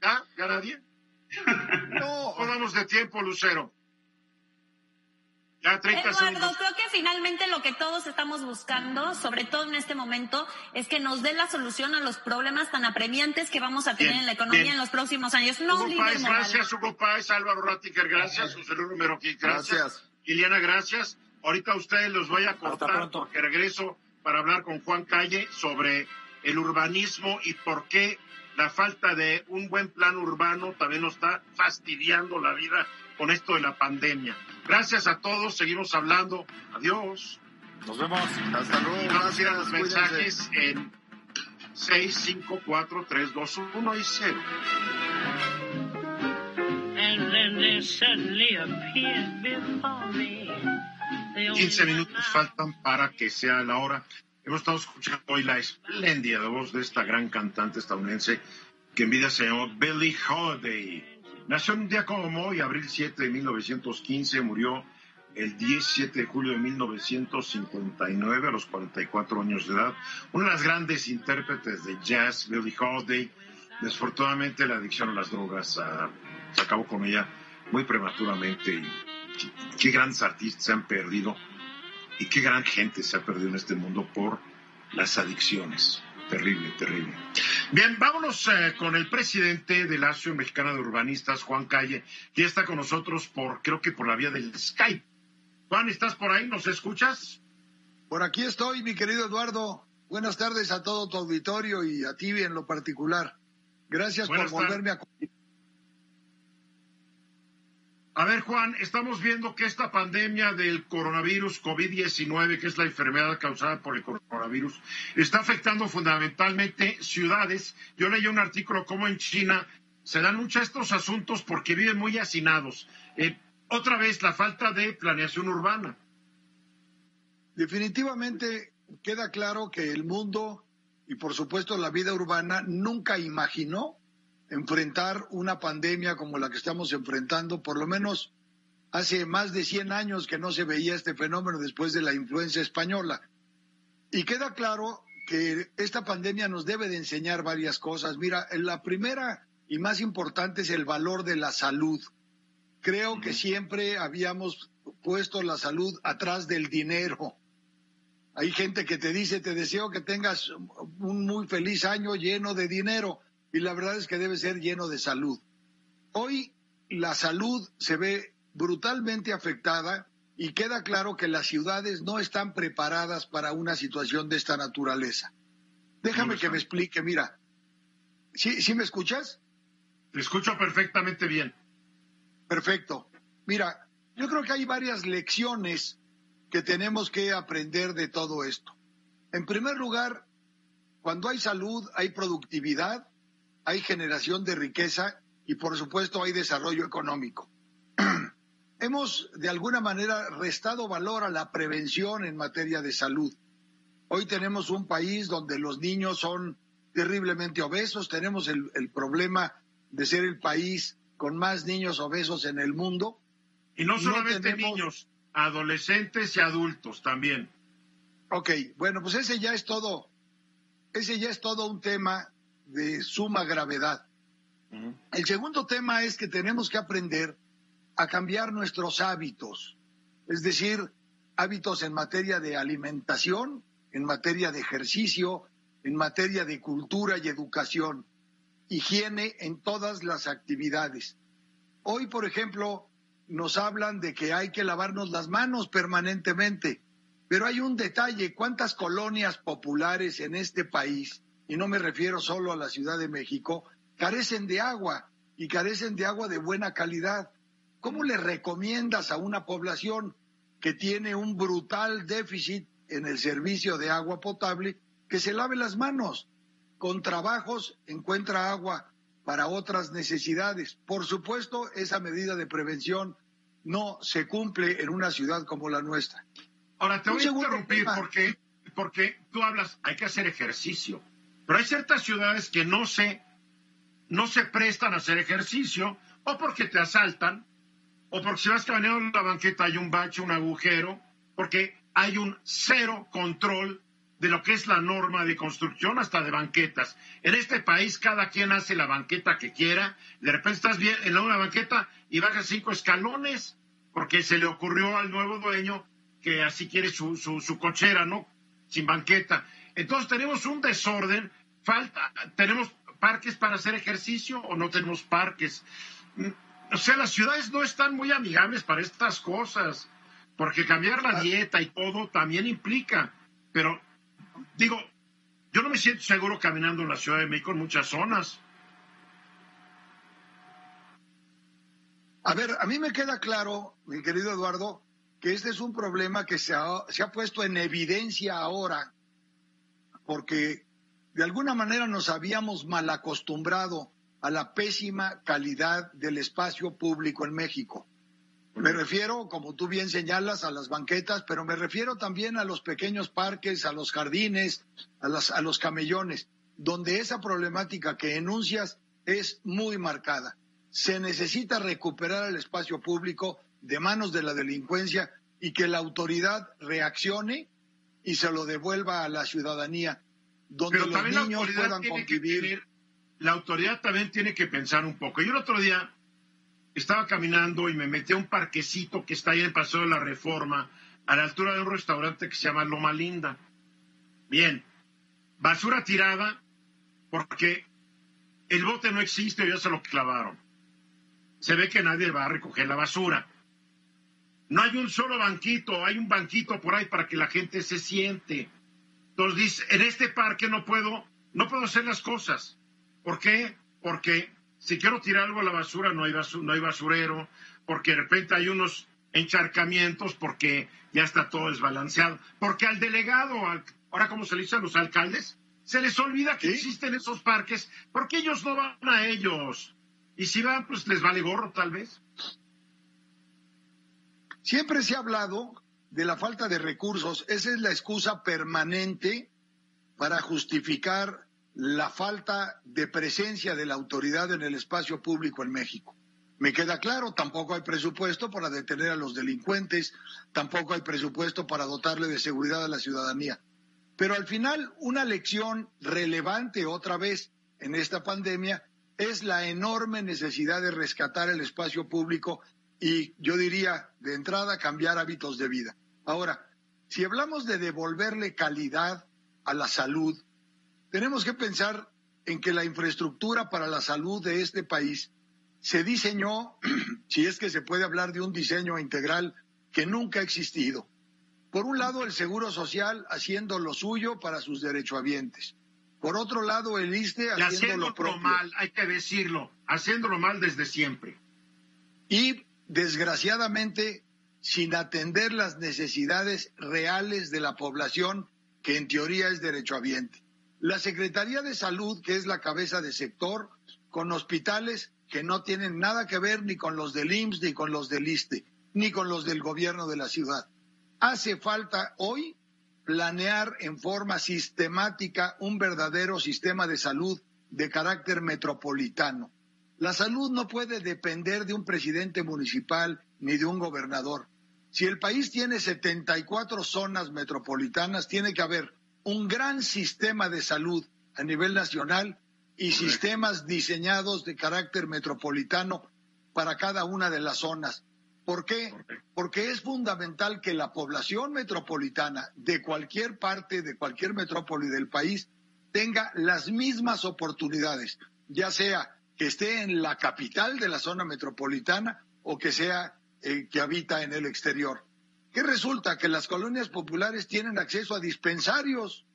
¿Ya? ¿Ya nadie? No, Podamos de tiempo, Lucero. Ya 30 Eduardo, segundos. creo que finalmente lo que todos estamos buscando, sobre todo en este momento, es que nos dé la solución a los problemas tan apremiantes que vamos a tener Bien, en la economía bien. en los próximos años. No un Hugo Páez, gracias, Hugo Páez, Álvaro Ratiger, gracias, José Luis Romero, gracias. Gracias. Liliana, gracias. Ahorita a ustedes los voy a cortar porque regreso para hablar con Juan Calle sobre el urbanismo y por qué la falta de un buen plan urbano también nos está fastidiando la vida con esto de la pandemia. Gracias a todos, seguimos hablando. Adiós. Nos vemos. hasta luego, Y vamos a ir a gracias. los cuídense. mensajes en 6, 5, 4, 3, 2, 1 y 0. And then there suddenly appeared before me. the only 15 minutos faltan para que sea la hora. Hemos estado escuchando hoy la espléndida voz de esta gran cantante estadounidense que en vida se llamó Billie Holiday. Nació un día como hoy, abril 7 de 1915, murió el 17 de julio de 1959 a los 44 años de edad. Una de las grandes intérpretes de jazz, Billie Holiday. Desafortunadamente la adicción a las drogas ah, se acabó con ella muy prematuramente y qué, qué grandes artistas se han perdido y qué gran gente se ha perdido en este mundo por las adicciones. Terrible, terrible. Bien, vámonos eh, con el presidente de la Asociación Mexicana de Urbanistas, Juan Calle, que ya está con nosotros por, creo que por la vía del Skype. Juan, ¿estás por ahí? ¿Nos escuchas? Por aquí estoy, mi querido Eduardo. Buenas tardes a todo tu auditorio y a ti en lo particular. Gracias Buenas por volverme a... A ver, Juan, estamos viendo que esta pandemia del coronavirus COVID-19, que es la enfermedad causada por el coronavirus, está afectando fundamentalmente ciudades. Yo leí un artículo como en China se dan mucho estos asuntos porque viven muy hacinados. Eh, otra vez, la falta de planeación urbana. Definitivamente queda claro que el mundo y por supuesto la vida urbana nunca imaginó enfrentar una pandemia como la que estamos enfrentando, por lo menos hace más de 100 años que no se veía este fenómeno después de la influencia española. Y queda claro que esta pandemia nos debe de enseñar varias cosas. Mira, la primera y más importante es el valor de la salud. Creo que siempre habíamos puesto la salud atrás del dinero. Hay gente que te dice, te deseo que tengas un muy feliz año lleno de dinero y la verdad es que debe ser lleno de salud. Hoy la salud se ve brutalmente afectada y queda claro que las ciudades no están preparadas para una situación de esta naturaleza. Déjame que me explique, mira. ¿Sí, ¿Sí me escuchas? Te escucho perfectamente bien. Perfecto. Mira, yo creo que hay varias lecciones que tenemos que aprender de todo esto. En primer lugar, cuando hay salud, hay productividad, hay generación de riqueza y por supuesto hay desarrollo económico. Hemos de alguna manera restado valor a la prevención en materia de salud. Hoy tenemos un país donde los niños son terriblemente obesos, tenemos el, el problema de ser el país con más niños obesos en el mundo. Y no solamente niños, adolescentes y adultos también. Ok, bueno, pues ese ya es todo, ese ya es todo un tema de suma gravedad. El segundo tema es que tenemos que aprender a cambiar nuestros hábitos, es decir, hábitos en materia de alimentación, en materia de ejercicio, en materia de cultura y educación, higiene en todas las actividades. Hoy, por ejemplo, nos hablan de que hay que lavarnos las manos permanentemente, pero hay un detalle, ¿cuántas colonias populares en este país, y no me refiero solo a la Ciudad de México, carecen de agua y carecen de agua de buena calidad? ¿Cómo le recomiendas a una población que tiene un brutal déficit en el servicio de agua potable que se lave las manos? Con trabajos encuentra agua para otras necesidades. Por supuesto, esa medida de prevención no se cumple en una ciudad como la nuestra. Ahora, te voy a interrumpir porque, porque tú hablas, hay que hacer ejercicio, pero hay ciertas ciudades que no se, no se prestan a hacer ejercicio o porque te asaltan o porque si vas caminando en la banqueta hay un bache, un agujero, porque hay un cero control de lo que es la norma de construcción hasta de banquetas. En este país cada quien hace la banqueta que quiera, de repente estás bien en una banqueta y bajas cinco escalones porque se le ocurrió al nuevo dueño que así quiere su, su, cochera, ¿no? Sin banqueta. Entonces tenemos un desorden, falta, tenemos parques para hacer ejercicio o no tenemos parques. O sea, las ciudades no están muy amigables para estas cosas, porque cambiar la dieta y todo también implica, pero digo, yo no me siento seguro caminando en la Ciudad de México en muchas zonas. A ver, a mí me queda claro, mi querido Eduardo, que este es un problema que se ha, se ha puesto en evidencia ahora, porque de alguna manera nos habíamos mal acostumbrado a la pésima calidad del espacio público en México. Me refiero, como tú bien señalas, a las banquetas, pero me refiero también a los pequeños parques, a los jardines, a, a los camellones, donde esa problemática que enuncias es muy marcada. Se necesita recuperar el espacio público de manos de la delincuencia y que la autoridad reaccione y se lo devuelva a la ciudadanía, donde los niños puedan convivir. la autoridad también tiene que pensar un poco. Yo el otro día estaba caminando y me metí a un parquecito que está ahí en el Paseo de la Reforma, a la altura de un restaurante que se llama Loma Linda. Bien, basura tirada porque el bote no existe, ya se lo clavaron. Se ve que nadie va a recoger la basura. No hay un solo banquito, hay un banquito por ahí para que la gente se siente. Entonces dice, en este parque no puedo, no puedo hacer las cosas. ¿Por qué? Porque si quiero tirar algo a la basura, no hay, no hay basurero, porque de repente hay unos encharcamientos, porque ya está todo desbalanceado. Porque al delegado, ahora como se le dice a los alcaldes, se les olvida que existen esos parques, porque ellos no van a ellos. Y si van, pues les vale gorro tal vez. Siempre se ha hablado de la falta de recursos, esa es la excusa permanente para justificar la falta de presencia de la autoridad en el espacio público en México. Me queda claro, tampoco hay presupuesto para detener a los delincuentes, tampoco hay presupuesto para dotarle de seguridad a la ciudadanía. Pero al final, una lección relevante otra vez en esta pandemia es la enorme necesidad de rescatar el espacio público y yo diría, de entrada, cambiar hábitos de vida. Ahora, si hablamos de devolverle calidad a la salud, tenemos que pensar en que la infraestructura para la salud de este país se diseñó, si es que se puede hablar de un diseño integral que nunca ha existido. Por un lado, el Seguro Social haciendo lo suyo para sus derechohabientes. Por otro lado, el ISTE haciendo lo propio. mal, hay que decirlo, haciéndolo mal desde siempre. Y, desgraciadamente, sin atender las necesidades reales de la población que en teoría es derechohabiente. La Secretaría de Salud, que es la cabeza de sector, con hospitales que no tienen nada que ver ni con los del IMSS, ni con los del ISTE, ni con los del gobierno de la ciudad. Hace falta hoy planear en forma sistemática un verdadero sistema de salud de carácter metropolitano. La salud no puede depender de un presidente municipal ni de un gobernador. Si el país tiene 74 zonas metropolitanas, tiene que haber un gran sistema de salud a nivel nacional y sistemas diseñados de carácter metropolitano para cada una de las zonas. ¿Por qué? Porque es fundamental que la población metropolitana de cualquier parte, de cualquier metrópoli del país, tenga las mismas oportunidades, ya sea que esté en la capital de la zona metropolitana o que sea eh, que habita en el exterior. ¿Qué resulta? Que las colonias populares tienen acceso a dispensarios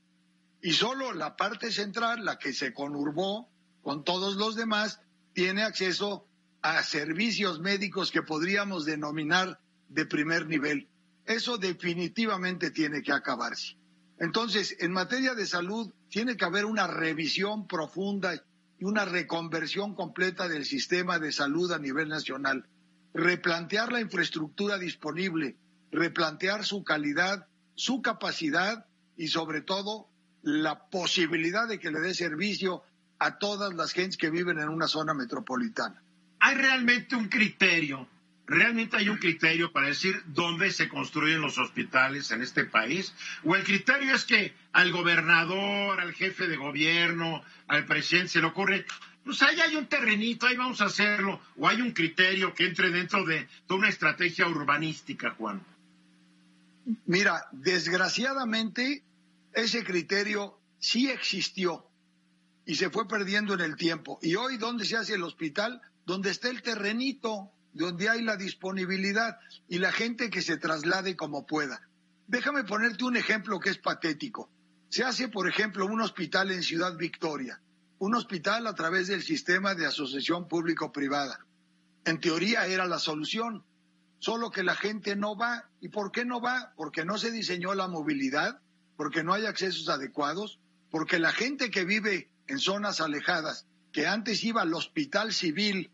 y solo la parte central, la que se conurbó con todos los demás, tiene acceso a servicios médicos que podríamos denominar de primer nivel. Eso definitivamente tiene que acabarse. Entonces, en materia de salud, tiene que haber una revisión profunda y una reconversión completa del sistema de salud a nivel nacional. Replantear la infraestructura disponible, replantear su calidad, su capacidad y sobre todo la posibilidad de que le dé servicio a todas las gentes que viven en una zona metropolitana. ¿Hay realmente un criterio? ¿Realmente hay un criterio para decir dónde se construyen los hospitales en este país? ¿O el criterio es que al gobernador, al jefe de gobierno, al presidente se le ocurre, pues ahí hay un terrenito, ahí vamos a hacerlo? ¿O hay un criterio que entre dentro de, de una estrategia urbanística, Juan? Mira, desgraciadamente ese criterio sí existió y se fue perdiendo en el tiempo. Y hoy, ¿dónde se hace el hospital? Donde está el terrenito, donde hay la disponibilidad y la gente que se traslade como pueda. Déjame ponerte un ejemplo que es patético. Se hace, por ejemplo, un hospital en Ciudad Victoria, un hospital a través del sistema de asociación público-privada. En teoría era la solución, solo que la gente no va. ¿Y por qué no va? Porque no se diseñó la movilidad, porque no hay accesos adecuados, porque la gente que vive en zonas alejadas, que antes iba al hospital civil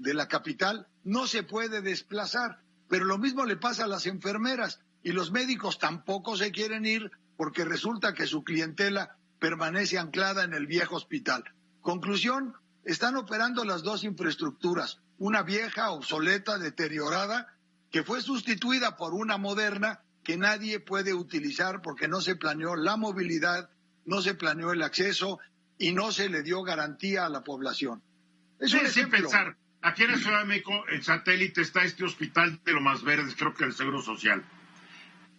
de la capital, no se puede desplazar. Pero lo mismo le pasa a las enfermeras y los médicos tampoco se quieren ir porque resulta que su clientela permanece anclada en el viejo hospital. Conclusión, están operando las dos infraestructuras, una vieja, obsoleta, deteriorada, que fue sustituida por una moderna que nadie puede utilizar porque no se planeó la movilidad, no se planeó el acceso y no se le dio garantía a la población. Es un sin pensar, aquí en la Ciudad de México, en satélite, está este hospital de lo más verdes, creo que el Seguro Social.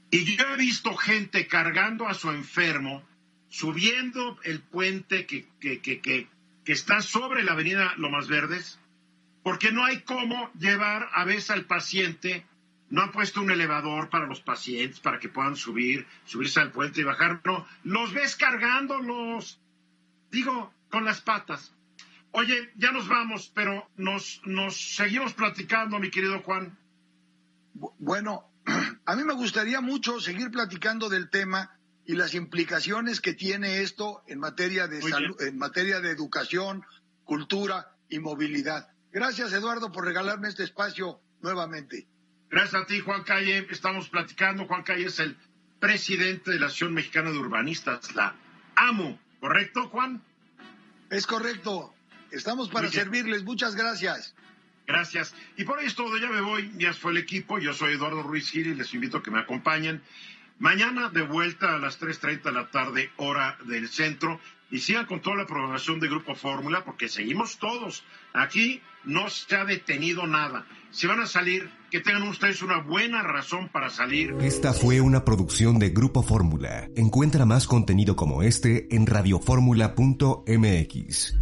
Y yo he visto gente cargando a su enfermo, subiendo el puente que, que, que, que, que está sobre la avenida Lomas Verdes, porque no hay cómo llevar a veces al paciente no han puesto un elevador para los pacientes para que puedan subir, subirse al puente y bajar. No, los ves cargándolos, digo, con las patas. Oye, ya nos vamos, pero nos, nos seguimos platicando, mi querido Juan. Bueno, a mí me gustaría mucho seguir platicando del tema y las implicaciones que tiene esto en materia de salud, en materia de educación, cultura y movilidad. Gracias, Eduardo, por regalarme este espacio nuevamente. Gracias a ti, Juan Calle. Estamos platicando. Juan Calle es el presidente de la Asociación Mexicana de Urbanistas, la amo. ¿Correcto, Juan? Es correcto. Estamos para servirles. Muchas gracias. Gracias. Y por esto ya me voy. Ya fue el equipo. Yo soy Eduardo Ruiz Gil y les invito a que me acompañen. Mañana de vuelta a las 3.30 de la tarde, hora del centro. Y sigan con toda la programación de Grupo Fórmula porque seguimos todos. Aquí no se ha detenido nada. Si van a salir, que tengan ustedes una buena razón para salir. Esta fue una producción de Grupo Fórmula. Encuentra más contenido como este en radioformula.mx.